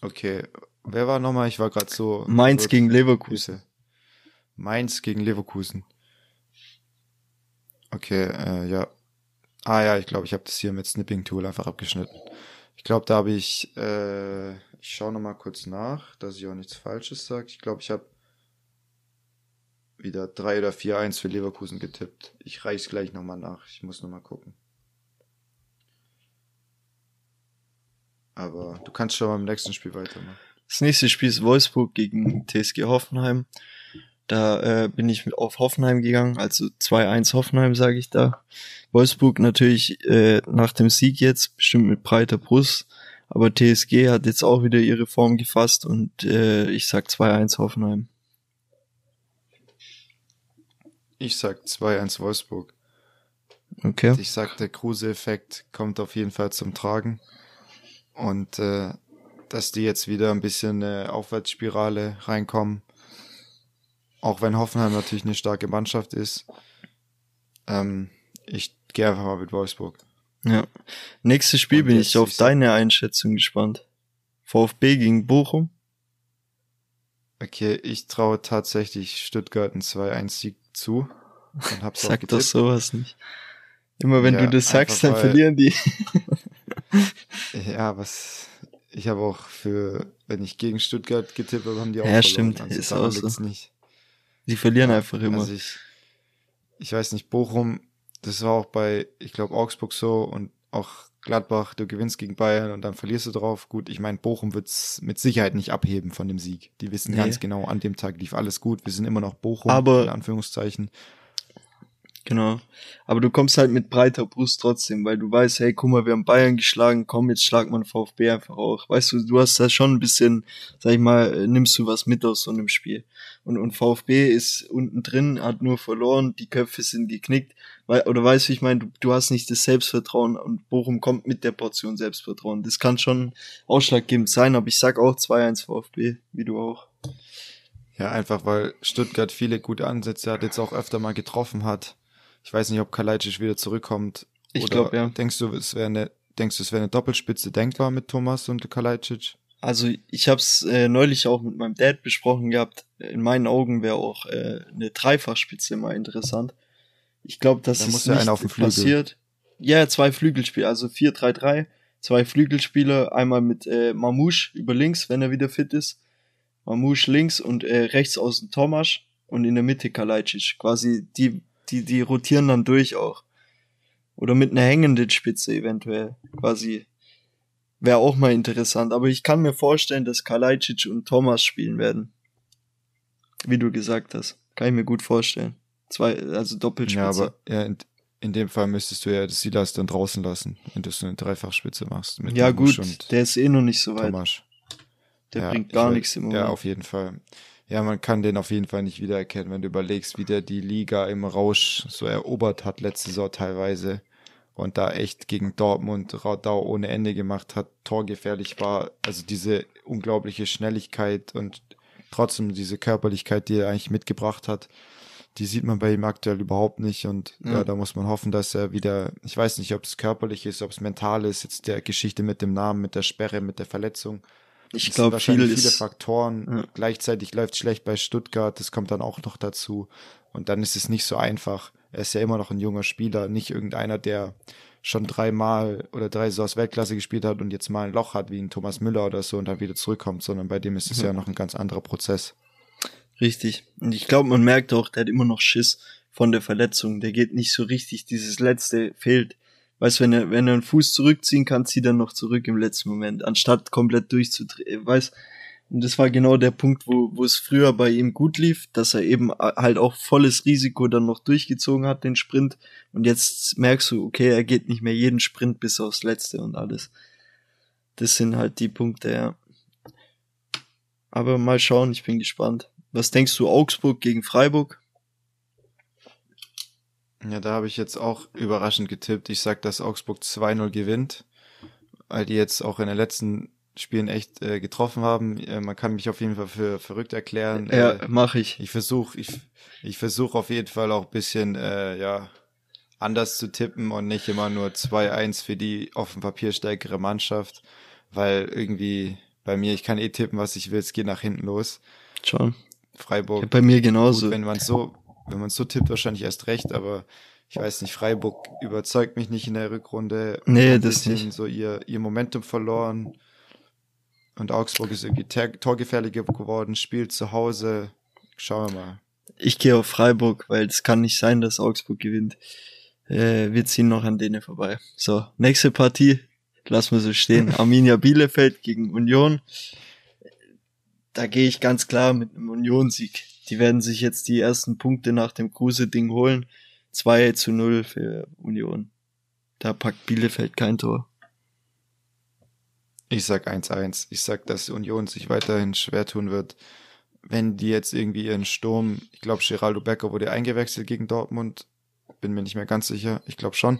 Okay, wer war nochmal? Ich war gerade so. Mainz gegen Leverkusen. Mainz gegen Leverkusen. Okay, äh, ja. Ah ja, ich glaube, ich habe das hier mit Snipping Tool einfach abgeschnitten. Ich glaube, da habe ich, äh, ich schaue nochmal kurz nach, dass ich auch nichts Falsches sage. Ich glaube, ich habe wieder 3 oder 4-1 für Leverkusen getippt. Ich reich's gleich nochmal nach. Ich muss nochmal gucken. Aber du kannst schon mal im nächsten Spiel weitermachen. Das nächste Spiel ist Wolfsburg gegen TSG Hoffenheim. Da äh, bin ich mit auf Hoffenheim gegangen, also 2-1 Hoffenheim, sage ich da. Wolfsburg natürlich äh, nach dem Sieg jetzt bestimmt mit breiter Brust, aber TSG hat jetzt auch wieder ihre Form gefasst und äh, ich sag 2-1 Hoffenheim. Ich sag 2-1 Wolfsburg. Okay. Ich sag, der Kruse-Effekt kommt auf jeden Fall zum Tragen. Und äh, dass die jetzt wieder ein bisschen eine Aufwärtsspirale reinkommen. Auch wenn Hoffenheim natürlich eine starke Mannschaft ist. Ähm, ich gehe einfach mal mit Wolfsburg. Ja. Nächstes Spiel Und bin ich auf deine Einschätzung gespannt. VfB gegen Bochum. Okay, ich traue tatsächlich Stuttgart einen 2-1-Sieg zu. Und hab's Sag doch sowas nicht. Immer wenn Ja, du das sagst, dann verlieren die. Ja, was. Ich habe auch für, wenn ich gegen Stuttgart getippt habe, haben die auch Ja, verloren. stimmt, Also ist auch so. nicht. Die verlieren einfach immer. Also ich, ich weiß nicht, Bochum, das war auch bei, ich glaube, Augsburg so und auch Gladbach, du gewinnst gegen Bayern und dann verlierst du drauf. Gut, ich meine, Bochum wird's mit Sicherheit nicht abheben von dem Sieg. Die wissen Nee. ganz genau, an dem Tag lief alles gut. Wir sind immer noch Bochum, Aber- in Anführungszeichen. Genau. Aber du kommst halt mit breiter Brust trotzdem, weil du weißt, hey, guck mal, wir haben Bayern geschlagen, komm, jetzt schlag man VfB einfach auch. Weißt du, du hast da schon ein bisschen, sag ich mal, äh, nimmst du was mit aus so einem Spiel. Und, und VfB ist unten drin, hat nur verloren, die Köpfe sind geknickt. Weil, oder weißt du, ich meine, du, du hast nicht das Selbstvertrauen und Bochum kommt mit der Portion Selbstvertrauen. Das kann schon ausschlaggebend sein, aber ich sag auch 2-1 VfB, wie du auch. Ja, einfach weil Stuttgart viele gute Ansätze hat, jetzt auch öfter mal getroffen hat. Ich weiß nicht, ob Kalajdzic wieder zurückkommt. Ich glaube, ja. Denkst du, es wäre eine, denkst du, es wäre eine Doppelspitze denkbar mit Thomas und Kalajdzic? Also ich habe es äh, neulich auch mit meinem Dad besprochen gehabt. In meinen Augen wäre auch äh, eine Dreifachspitze mal interessant. Ich glaube, dass Da ja nicht einer auf dem Flügel. passiert. Ja, zwei Flügelspieler, also 4-3-3, zwei Flügelspieler, einmal mit äh, Mamouche über links, wenn er wieder fit ist. Mamouche links und äh, rechts außen Tomasch und in der Mitte Kalajdzic. Quasi die, die, die rotieren dann durch auch. Oder mit einer hängenden Spitze eventuell. Quasi. Wäre auch mal interessant. Aber ich kann mir vorstellen, dass Kalajdzic und Thomas spielen werden. Wie du gesagt hast. Kann ich mir gut vorstellen. Zwei, also Doppelspitze. Ja, aber ja, in, in dem Fall müsstest du ja das Silas dann draußen lassen, wenn du so eine Dreifachspitze machst. ja, gut, der ist eh noch nicht so weit. Thomas. Der ja, bringt gar nichts im Moment. Ja, auf jeden Fall. Ja, man kann den auf jeden Fall nicht wiedererkennen, wenn du überlegst, wie der die Liga im Rausch so erobert hat letzte Saison teilweise und da echt gegen Dortmund Radau ohne Ende gemacht hat, torgefährlich war. Also diese unglaubliche Schnelligkeit und trotzdem diese Körperlichkeit, die er eigentlich mitgebracht hat, die sieht man bei ihm aktuell überhaupt nicht. Und ja. ja, da muss man hoffen, dass er wieder, ich weiß nicht, ob es körperlich ist, ob es mental ist, jetzt der Geschichte mit dem Namen, mit der Sperre, mit der Verletzung. Ich glaube, viele, viele Faktoren. Ja. Gleichzeitig läuft schlecht bei Stuttgart, das kommt dann auch noch dazu. Und dann ist es nicht so einfach. Er ist ja immer noch ein junger Spieler, nicht irgendeiner, der schon dreimal oder drei Saisons Weltklasse gespielt hat und jetzt mal ein Loch hat, wie ein Thomas Müller oder so und dann wieder zurückkommt, sondern bei dem ist es ja, ja noch ein ganz anderer Prozess. Richtig. Und ich glaube, man merkt auch, der hat immer noch Schiss von der Verletzung. Der geht nicht so richtig, dieses letzte fehlt. Weißt, wenn er, wenn er einen Fuß zurückziehen kann, zieht er noch zurück im letzten Moment, anstatt komplett durchzudrehen. Weißt, und das war genau der Punkt, wo, wo es früher bei ihm gut lief, dass er eben halt auch volles Risiko dann noch durchgezogen hat, den Sprint. Und jetzt merkst du, okay, er geht nicht mehr jeden Sprint bis aufs Letzte und alles. Das sind halt die Punkte, ja. Aber mal schauen, ich bin gespannt. Was denkst du, Augsburg gegen Freiburg? Ja, da habe ich jetzt auch überraschend getippt. Ich sag, dass Augsburg 2-0 gewinnt, weil die jetzt auch in den letzten Spielen echt äh, getroffen haben. Äh, man kann mich auf jeden Fall für verrückt erklären. Ja, äh, mache ich. Ich versuche ich, ich versuch auf jeden Fall auch bisschen äh, ja, anders zu tippen und nicht immer nur 2-1 für die auf dem Papier stärkere Mannschaft, weil irgendwie bei mir, ich kann eh tippen, was ich will, es geht nach hinten los. Schon. Freiburg. Ja, bei mir genauso. Gut, wenn man so, wenn man so tippt, wahrscheinlich erst recht, aber ich weiß nicht, Freiburg überzeugt mich nicht in der Rückrunde. Nee, das nicht. So ihr, ihr Momentum verloren. Und Augsburg ist irgendwie torgefährlicher geworden, spielt zu Hause. Schauen wir mal. Ich gehe auf Freiburg, weil es kann nicht sein, dass Augsburg gewinnt. Äh, wir ziehen noch an denen vorbei. So, nächste Partie. Lassen wir so stehen. (laughs) Arminia Bielefeld gegen Union da gehe ich ganz klar mit einem Union-Sieg. Die werden sich jetzt die ersten Punkte nach dem Kruse-Ding holen. 2 zu 0 für Union. Da packt Bielefeld kein Tor. Ich sag 1-1. Ich sag, dass Union sich weiterhin schwer tun wird. Wenn die jetzt irgendwie ihren Sturm, ich glaube, Geraldo Becker wurde eingewechselt gegen Dortmund. Bin mir nicht mehr ganz sicher. Ich glaube schon.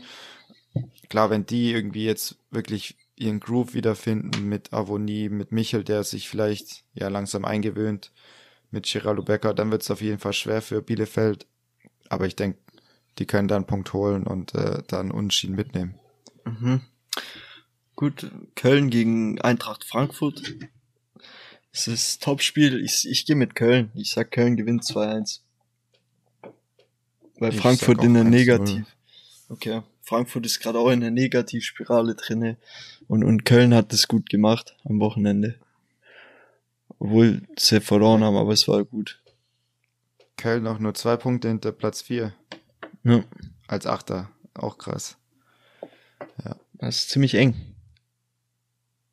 Klar, wenn die irgendwie jetzt wirklich ihren Groove wiederfinden mit Avonie, mit Michel, der sich vielleicht ja langsam eingewöhnt, mit Geraldo Becker, dann wird es auf jeden Fall schwer für Bielefeld. Aber ich denke, die können da einen Punkt holen und äh, dann Unschieden mitnehmen. Mhm. Gut, Köln gegen Eintracht Frankfurt. Es ist Topspiel. Ich, ich gehe mit Köln. Ich sag, Köln gewinnt 2-1. Weil Frankfurt in der Negativ. Okay. Frankfurt ist gerade auch in der Negativspirale drinne und, und Köln hat das gut gemacht am Wochenende. Obwohl sie verloren haben, aber es war gut. Köln auch nur zwei Punkte hinter Platz vier. Ja. Als Achter. Auch krass. Ja. Das ist ziemlich eng.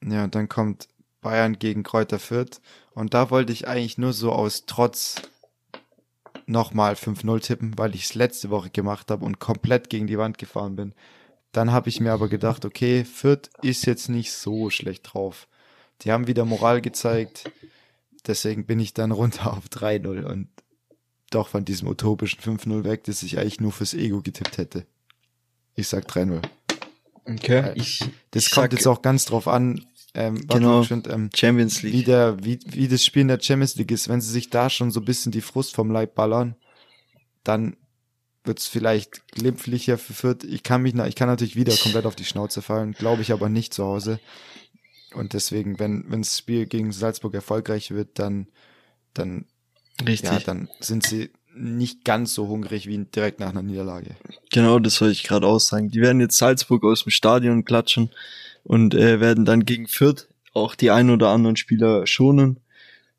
Ja, und dann kommt Bayern gegen Kräuter Fürth. Und da wollte ich eigentlich nur so aus Trotz nochmal 5-0 tippen, weil ich es letzte Woche gemacht habe und komplett gegen die Wand gefahren bin. Dann habe ich mir aber gedacht, okay, Fürth ist jetzt nicht so schlecht drauf. Die haben wieder Moral gezeigt. Deswegen bin ich dann runter auf 3-0 und doch von diesem utopischen 5-0 weg, das ich eigentlich nur fürs Ego getippt hätte. Ich sag 3-0. Okay, äh, ich, das ich kommt jetzt auch ganz drauf an, ähm, genau, find, ähm, Champions League. Wie, der, wie, wie das Spiel in der Champions League ist. Wenn sie sich da schon so ein bisschen die Frust vom Leib ballern, dann wird's vielleicht glimpflicher für Fürth. Ich kann mich, ich kann natürlich wieder komplett auf die Schnauze fallen, glaube ich aber nicht zu Hause. Und deswegen, wenn, wenn das Spiel gegen Salzburg erfolgreich wird, dann, dann, Richtig. ja, dann sind sie nicht ganz so hungrig wie direkt nach einer Niederlage. Genau, das wollte ich gerade auch sagen. Die werden jetzt Salzburg aus dem Stadion klatschen und äh, werden dann gegen Fürth auch die ein oder anderen Spieler schonen,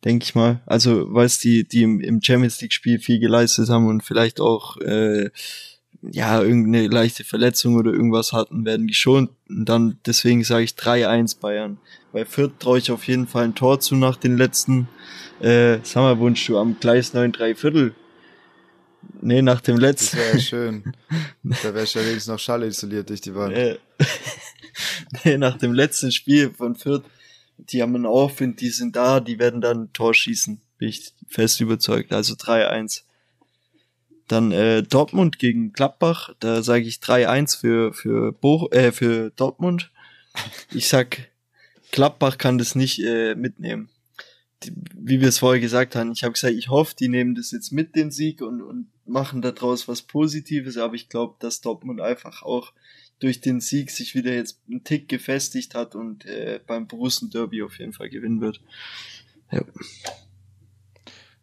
denke ich mal. Also, weil es die, die im, im Champions League Spiel viel geleistet haben und vielleicht auch äh, ja, irgendeine leichte Verletzung oder irgendwas hatten, werden geschont. Und dann, deswegen sage ich 3-1 Bayern. Bei Fürth traue ich auf jeden Fall ein Tor zu nach den letzten, äh, sag mal, Wunsch du am Gleis 9 3 Viertel. Nee, nach dem letzten. Das wäre ja (laughs) schön. da wäre ja wenigstens noch Schall isoliert durch die Wand. Äh, (laughs) nee, nach dem letzten Spiel von Fürth, die haben einen Aufwind, die sind da, die werden dann ein Tor schießen. Bin ich fest überzeugt. Also 3-1. Dann äh, Dortmund gegen Gladbach, da sage ich 3-1 für für äh, für Dortmund. Ich sag Gladbach kann das nicht äh, mitnehmen. Die, wie wir es vorher gesagt haben, ich habe gesagt, ich hoffe, die nehmen das jetzt mit den Sieg und, und machen daraus was Positives, aber ich glaube, dass Dortmund einfach auch durch den Sieg sich wieder jetzt einen Tick gefestigt hat und äh, beim Borussen Derby auf jeden Fall gewinnen wird. Ja.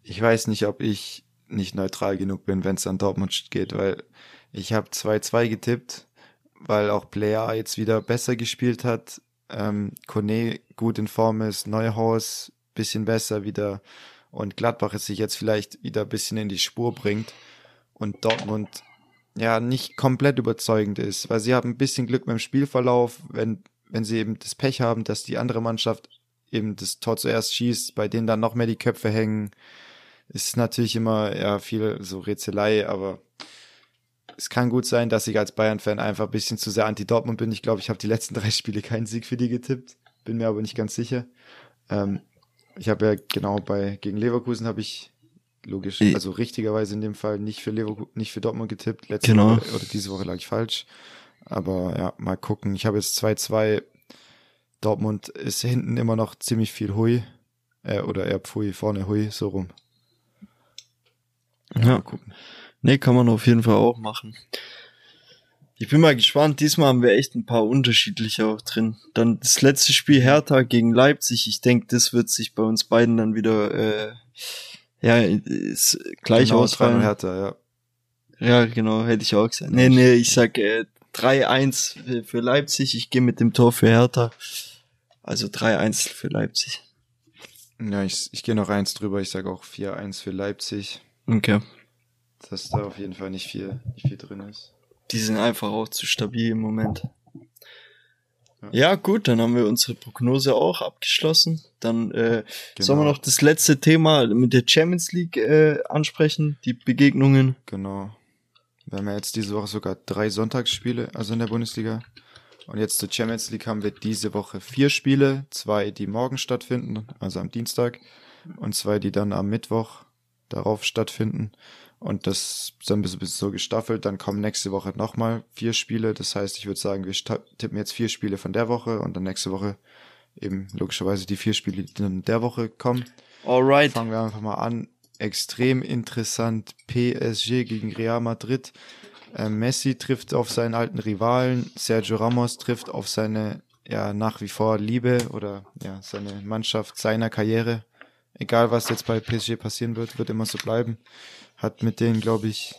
Ich weiß nicht, ob ich nicht neutral genug bin, wenn es an Dortmund geht, weil ich habe 2-2 getippt, weil auch Player jetzt wieder besser gespielt hat. Ähm, Kone gut in Form ist, Neuhaus bisschen besser wieder und Gladbach es sich jetzt vielleicht wieder ein bisschen in die Spur bringt und Dortmund ja nicht komplett überzeugend ist, weil sie haben ein bisschen Glück beim Spielverlauf, wenn, wenn sie eben das Pech haben, dass die andere Mannschaft eben das Tor zuerst schießt, bei denen dann noch mehr die Köpfe hängen ist natürlich immer ja viel so Rätselei, aber es kann gut sein, dass ich als Bayern-Fan einfach ein bisschen zu sehr anti-Dortmund bin. Ich glaube, ich habe die letzten (laughs) drei Spiele keinen Sieg für die getippt, bin mir aber nicht ganz sicher. Ähm, ich habe ja genau bei gegen Leverkusen habe ich logisch, also richtigerweise in dem Fall nicht für Leverkusen, nicht für Dortmund getippt. Letzte genau. Woche oder diese Woche lag ich falsch. Aber ja, mal gucken. Ich habe jetzt 2-2. Dortmund ist hinten immer noch ziemlich viel Hui. Äh, oder eher Pfui, vorne Hui, so rum. Ja, ja. gucken. Nee, kann man auf jeden Fall auch machen. Ich bin mal gespannt. Diesmal haben wir echt ein paar unterschiedliche auch drin. Dann das letzte Spiel Hertha gegen Leipzig. Ich denke, das wird sich bei uns beiden dann wieder äh, ja ist gleich genau, ausfallen. Hertha, ja. Ja, genau, hätte ich auch gesagt. Nee, nee, ich sag äh, 3-1 für Leipzig. Ich gehe mit dem Tor für Hertha. Also 3-1 für Leipzig. Ja, ich, ich gehe noch eins drüber. Ich sage auch 4-1 für Leipzig. Okay. Dass da auf jeden Fall nicht viel, nicht viel drin ist. Die sind einfach auch zu stabil im Moment. Ja. ja, gut, dann haben wir unsere Prognose auch abgeschlossen. Dann äh, genau. sollen wir noch das letzte Thema mit der Champions League äh, ansprechen, die Begegnungen. Genau. Wir haben ja jetzt diese Woche sogar drei Sonntagsspiele, also in der Bundesliga. Und jetzt zur Champions League haben wir diese Woche vier Spiele, zwei, die morgen stattfinden, also am Dienstag, und zwei, die dann am Mittwoch darauf stattfinden. Und das ist dann ein bisschen so gestaffelt. Dann kommen nächste Woche nochmal vier Spiele. Das heißt, ich würde sagen, wir tippen jetzt vier Spiele von der Woche und dann nächste Woche eben logischerweise die vier Spiele, die dann der Woche kommen. Alright. Fangen wir einfach mal an. Extrem interessant. PSG gegen Real Madrid. Äh, Messi trifft auf seinen alten Rivalen. Sergio Ramos trifft auf seine ja nach wie vor Liebe oder ja seine Mannschaft seiner Karriere egal was jetzt bei PSG passieren wird, wird immer so bleiben. Hat mit denen, glaube ich,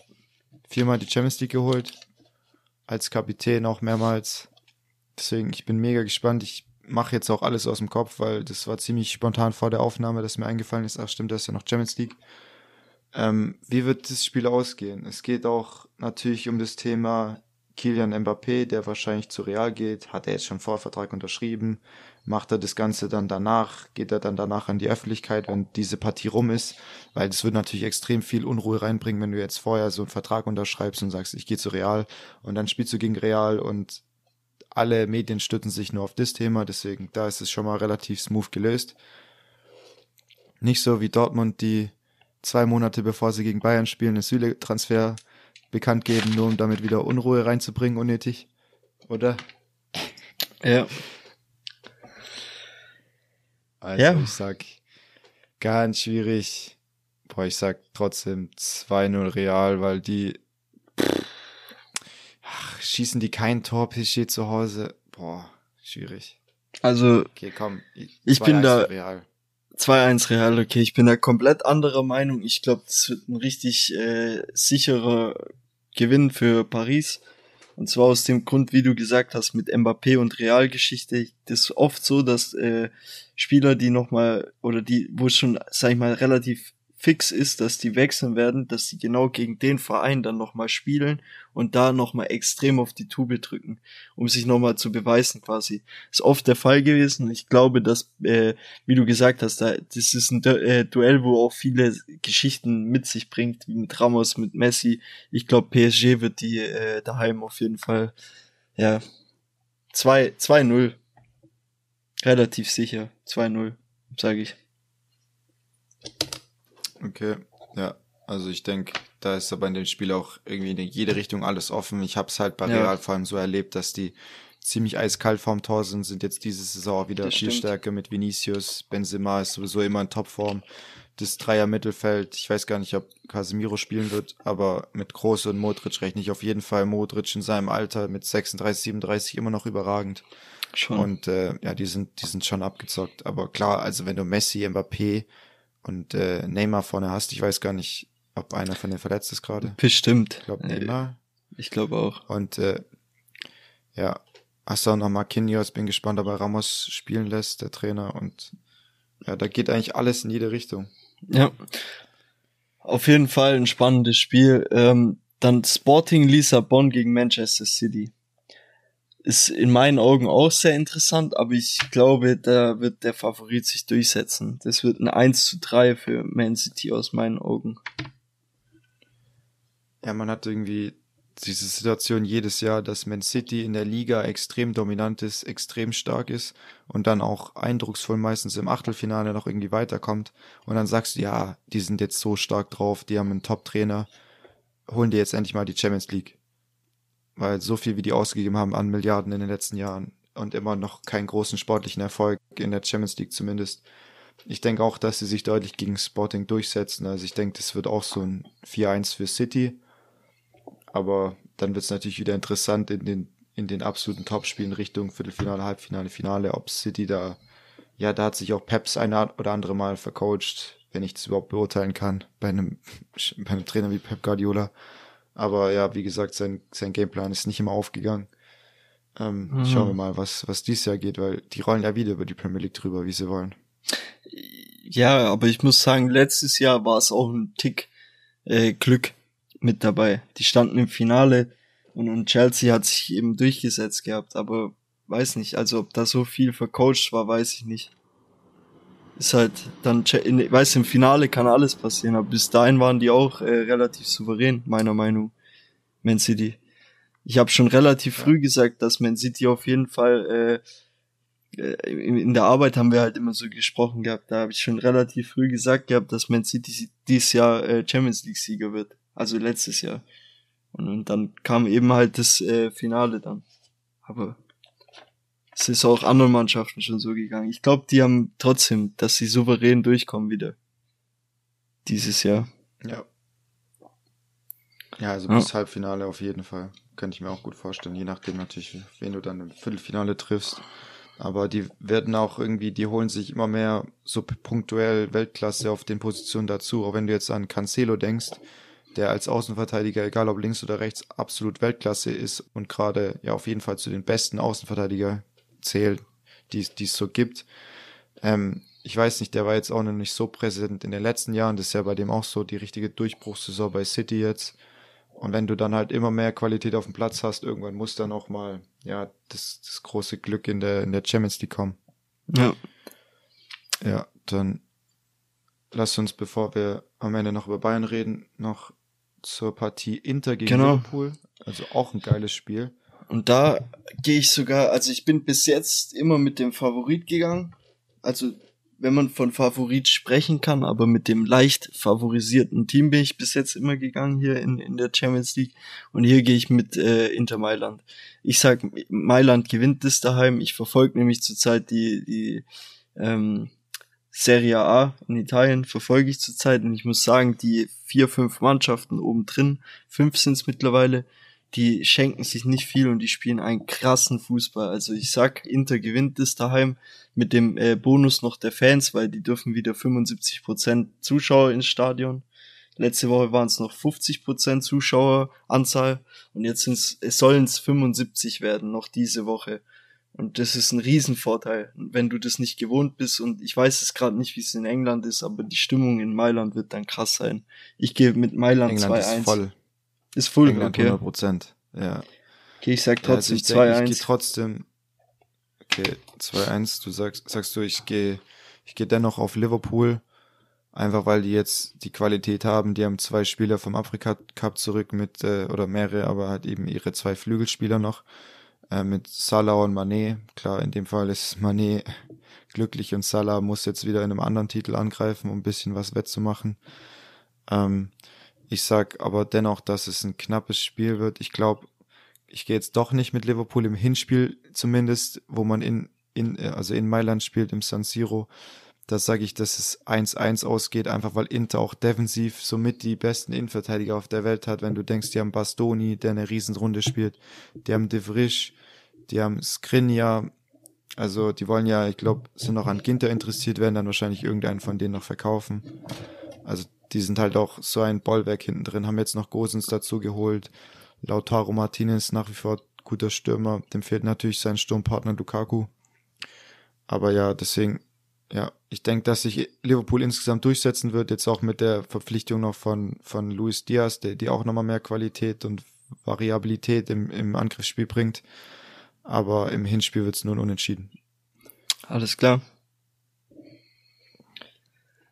viermal die Champions League geholt. Als Kapitän auch mehrmals. Deswegen, ich bin mega gespannt. Ich mache jetzt auch alles aus dem Kopf, weil das war ziemlich spontan vor der Aufnahme, dass mir eingefallen ist, ach stimmt, das ist ja noch Champions League. Ähm, wie wird das Spiel ausgehen? Es geht auch natürlich um das Thema Kilian Mbappé, der wahrscheinlich zu Real geht, hat er jetzt schon Vorvertrag unterschrieben macht er das Ganze dann danach, geht er dann danach an die Öffentlichkeit, wenn diese Partie rum ist, weil das wird natürlich extrem viel Unruhe reinbringen, wenn du jetzt vorher so einen Vertrag unterschreibst und sagst, ich gehe zu Real und dann spielst du gegen Real und alle Medien stützen sich nur auf das Thema, deswegen da ist es schon mal relativ smooth gelöst. Nicht so wie Dortmund, die zwei Monate bevor sie gegen Bayern spielen, einen Süle-Transfer bekannt geben, nur um damit wieder Unruhe reinzubringen, unnötig. Oder? Ja. Also ja. ich sag ganz schwierig. Boah, ich sag trotzdem 2-0 Real, weil die ach, schießen die kein Tor PSG zu Hause. Boah, schwierig. Also okay, komm, ich bin da 2-1 Real, okay, ich bin da komplett anderer Meinung. Ich glaube, das wird ein richtig äh, sicherer Gewinn für Paris. Und zwar aus dem Grund, wie du gesagt hast, mit Mbappé und Realgeschichte. Das ist oft so, dass äh, Spieler, die nochmal, oder die, wo schon, sag ich mal, relativ fix ist, dass die wechseln werden, dass sie genau gegen den Verein dann nochmal spielen und da nochmal extrem auf die Tube drücken, um sich nochmal zu beweisen quasi. Ist oft der Fall gewesen. Ich glaube, dass, äh, wie du gesagt hast, da, das ist ein äh, Duell, wo auch viele Geschichten mit sich bringt, wie mit Ramos, mit Messi. Ich glaube, PSG wird die äh, daheim auf jeden Fall, ja, 2-0. Relativ sicher. 2-0, sage ich. Okay, ja. Also ich denke, da ist aber in dem Spiel auch irgendwie in jede Richtung alles offen. Ich habe es halt bei ja. Real vor allem so erlebt, dass die ziemlich eiskalt vorm Tor sind, sind jetzt diese Saison wieder das viel stimmt. stärker mit Vinicius. Benzema ist sowieso immer in Topform. Das Dreier Mittelfeld, ich weiß gar nicht, ob Casemiro spielen wird, aber mit Groß und Modric rechne ich auf jeden Fall. Modric in seinem Alter mit 36, 37 immer noch überragend. Schon. Und äh, ja, die sind, die sind schon abgezockt. Aber klar, also wenn du Messi, Mbappé und äh, Neymar vorne hast. Ich weiß gar nicht, ob einer von denen verletzt ist gerade. Bestimmt. Ich glaube Neymar. Ich glaube auch. Und äh, ja, hast du auch noch Marquinhos. Bin gespannt, ob er Ramos spielen lässt, der Trainer. Und ja, da geht eigentlich alles in jede Richtung. Ja. Auf jeden Fall ein spannendes Spiel. Ähm, dann Sporting Lissabon gegen Manchester City ist in meinen Augen auch sehr interessant, aber ich glaube, da wird der Favorit sich durchsetzen. Das wird ein 1 zu 3 für Man City aus meinen Augen. Ja, man hat irgendwie diese Situation jedes Jahr, dass Man City in der Liga extrem dominant ist, extrem stark ist und dann auch eindrucksvoll meistens im Achtelfinale noch irgendwie weiterkommt. Und dann sagst du, ja, die sind jetzt so stark drauf, die haben einen Top-Trainer, holen die jetzt endlich mal die Champions League weil so viel wie die ausgegeben haben an Milliarden in den letzten Jahren und immer noch keinen großen sportlichen Erfolg in der Champions League zumindest. Ich denke auch, dass sie sich deutlich gegen Sporting durchsetzen. Also ich denke, das wird auch so ein 4-1 für City. Aber dann wird es natürlich wieder interessant in den, in den absoluten Topspielen Richtung Viertelfinale, Halbfinale, Finale, ob City da, ja, da hat sich auch Peps ein oder andere Mal vercoacht, wenn ich das überhaupt beurteilen kann, bei einem, (laughs) bei einem Trainer wie Pep Guardiola. Aber ja, wie gesagt, sein, sein Gameplan ist nicht immer aufgegangen. Ähm, mhm. Schauen wir mal, was, was dieses Jahr geht, weil die rollen ja wieder über die Premier League drüber, wie sie wollen. Ja, aber ich muss sagen, letztes Jahr war es auch ein Tick äh, Glück mit dabei. Die standen im Finale und, und Chelsea hat sich eben durchgesetzt gehabt, aber weiß nicht, also ob da so viel vercoacht war, weiß ich nicht ist halt dann, in, weiß im Finale kann alles passieren, aber bis dahin waren die auch äh, relativ souverän, meiner Meinung, Man City. Ich habe schon relativ früh gesagt, dass Man City auf jeden Fall äh, äh, in, in der Arbeit haben wir halt immer so gesprochen gehabt. Da habe ich schon relativ früh gesagt gehabt, dass Man City dieses Jahr äh, Champions League Sieger wird, also letztes Jahr. Und, und dann kam eben halt das äh, Finale dann. Aber es ist auch anderen Mannschaften schon so gegangen. Ich glaube, die haben trotzdem, dass sie souverän durchkommen wieder. Dieses Jahr. Ja. Ja, also bis ja. Halbfinale auf jeden Fall. Könnte ich mir auch gut vorstellen. Je nachdem natürlich, wen du dann im Viertelfinale triffst. Aber die werden auch irgendwie, die holen sich immer mehr so punktuell Weltklasse auf den Positionen dazu. Auch wenn du jetzt an Cancelo denkst, der als Außenverteidiger, egal ob links oder rechts, absolut Weltklasse ist und gerade ja auf jeden Fall zu den besten Außenverteidiger zählt, die es so gibt. Ähm, ich weiß nicht, der war jetzt auch noch nicht so präsent in den letzten Jahren. Das ist ja bei dem auch so die richtige Durchbruchssaison bei City jetzt. Und wenn du dann halt immer mehr Qualität auf dem Platz hast, irgendwann muss dann auch mal, ja, das, das große Glück in der, in der Champions League kommen. Ja. Ja, dann lass uns, bevor wir am Ende noch über Bayern reden, noch zur Partie Inter gegen genau. Liverpool. Also auch ein geiles Spiel. Und da gehe ich sogar, also ich bin bis jetzt immer mit dem Favorit gegangen. Also wenn man von Favorit sprechen kann, aber mit dem leicht favorisierten Team bin ich bis jetzt immer gegangen hier in, in der Champions League. Und hier gehe ich mit äh, Inter Mailand. Ich sag, Mailand gewinnt das daheim. Ich verfolge nämlich zurzeit die, die ähm, Serie A in Italien, verfolge ich zurzeit. Und ich muss sagen, die vier, fünf Mannschaften oben drin, fünf sind es mittlerweile, die schenken sich nicht viel und die spielen einen krassen Fußball. Also ich sag, Inter gewinnt es daheim mit dem äh, Bonus noch der Fans, weil die dürfen wieder 75% Zuschauer ins Stadion. Letzte Woche waren es noch 50% Zuschaueranzahl und jetzt sind's, es sollen es 75 werden, noch diese Woche. Und das ist ein Riesenvorteil, wenn du das nicht gewohnt bist. Und ich weiß es gerade nicht, wie es in England ist, aber die Stimmung in Mailand wird dann krass sein. Ich gehe mit Mailand 2-1. Ist voll. Ist voll, England okay. 100 Prozent. Ja. Okay, ich sag trotzdem ja, also ich 2-1. Ich gehe trotzdem. Okay, 2-1. Du sagst, sagst du, ich gehe, ich gehe dennoch auf Liverpool. Einfach weil die jetzt die Qualität haben. Die haben zwei Spieler vom Afrika Cup zurück mit, äh, oder mehrere, aber halt eben ihre zwei Flügelspieler noch. Äh, mit Salah und Mané. Klar, in dem Fall ist (laughs) Mané glücklich und Salah muss jetzt wieder in einem anderen Titel angreifen, um ein bisschen was wettzumachen. Ähm, ich sag aber dennoch, dass es ein knappes Spiel wird. Ich glaube, ich gehe jetzt doch nicht mit Liverpool im Hinspiel zumindest, wo man in, in also in Mailand spielt, im San Siro. Da sage ich, dass es 1-1 ausgeht, einfach weil Inter auch defensiv somit die besten Innenverteidiger auf der Welt hat. Wenn du denkst, die haben Bastoni, der eine Riesenrunde spielt, die haben De Vrisch, die haben Skriniar, also die wollen ja, ich glaube, sind noch an Ginter interessiert, werden dann wahrscheinlich irgendeinen von denen noch verkaufen. Also die sind halt auch so ein Bollwerk hinten drin, haben jetzt noch Gosens dazu geholt. Lautaro Martinez nach wie vor guter Stürmer, dem fehlt natürlich sein Sturmpartner Lukaku. Aber ja, deswegen, ja, ich denke, dass sich Liverpool insgesamt durchsetzen wird, jetzt auch mit der Verpflichtung noch von, von Luis Diaz, der, die auch nochmal mehr Qualität und Variabilität im, im Angriffsspiel bringt. Aber im Hinspiel wird es nun unentschieden. Alles klar.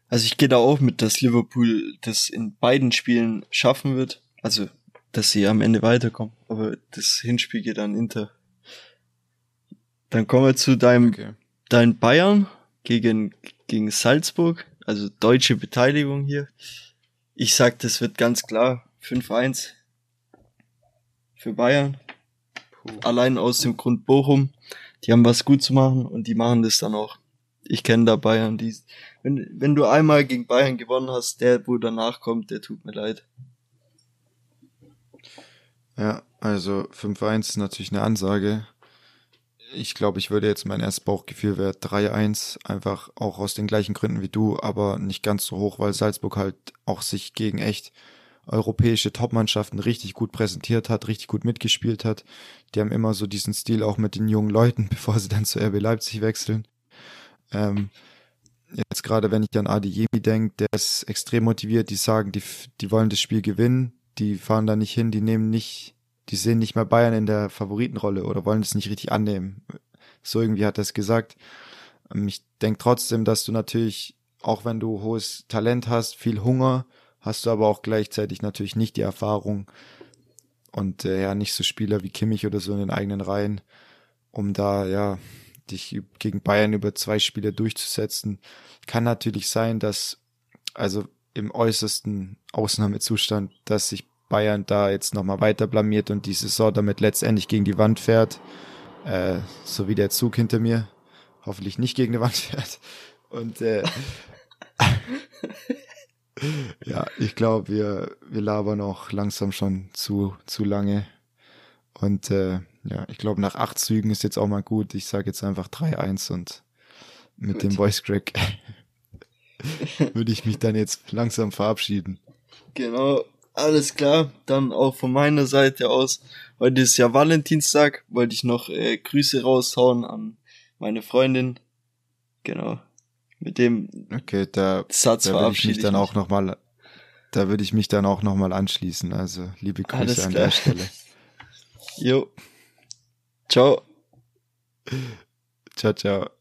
Also ich gehe da auch mit, dass Liverpool das in beiden Spielen schaffen wird. Also, dass sie am Ende weiterkommen. Aber das Hinspiel geht an Inter. Dann kommen wir zu deinem, okay. dein Bayern gegen, gegen Salzburg. Also deutsche Beteiligung hier. Ich sag, das wird ganz klar 5-1 für Bayern. Allein aus dem Grund Bochum. Die haben was gut zu machen und die machen das dann auch. Ich kenne da Bayern, die, wenn, wenn du einmal gegen Bayern gewonnen hast, der, wo danach kommt, der tut mir leid. Ja, also 5-1 ist natürlich eine Ansage. Ich glaube, ich würde jetzt mein erstes Bauchgefühl wäre 3-1, einfach auch aus den gleichen Gründen wie du, aber nicht ganz so hoch, weil Salzburg halt auch sich gegen echt europäische Topmannschaften richtig gut präsentiert hat, richtig gut mitgespielt hat. Die haben immer so diesen Stil auch mit den jungen Leuten, (laughs) bevor sie dann zu RB Leipzig wechseln. Ähm, jetzt gerade, wenn ich an Adi Yemi denke, der ist extrem motiviert, die sagen, die, die wollen das Spiel gewinnen, die fahren da nicht hin, die nehmen nicht, die sehen nicht mehr Bayern in der Favoritenrolle oder wollen es nicht richtig annehmen. So irgendwie hat er es gesagt. Ähm, ich denke trotzdem, dass du natürlich, auch wenn du hohes Talent hast, viel Hunger, hast du aber auch gleichzeitig natürlich nicht die Erfahrung und äh, ja, nicht so Spieler wie Kimmich oder so in den eigenen Reihen, um da ja dich gegen Bayern über zwei Spiele durchzusetzen. Kann natürlich sein, dass, also im äußersten Ausnahmezustand, dass sich Bayern da jetzt nochmal weiter blamiert und die Saison damit letztendlich gegen die Wand fährt, äh, so wie der Zug hinter mir, hoffentlich nicht gegen die Wand fährt. Und äh, (laughs) ja, ich glaube, wir, wir labern auch langsam schon zu, zu lange. Und äh, ja, ich glaube, nach acht Zügen ist jetzt auch mal gut. Ich sage jetzt einfach 3-1 und mit gut. dem Voice Crack (laughs) würde ich mich dann jetzt langsam verabschieden. Genau, alles klar. Dann auch von meiner Seite aus. Heute ist ja Valentinstag. Wollte ich noch äh, Grüße raushauen an meine Freundin. Genau. Mit dem okay, da, Satz da würde ich mich dann auch noch mal, da würde ich mich dann auch noch mal anschließen. Also liebe Grüße an der Stelle. (laughs) Jo. Ciao. Ciao, ciao.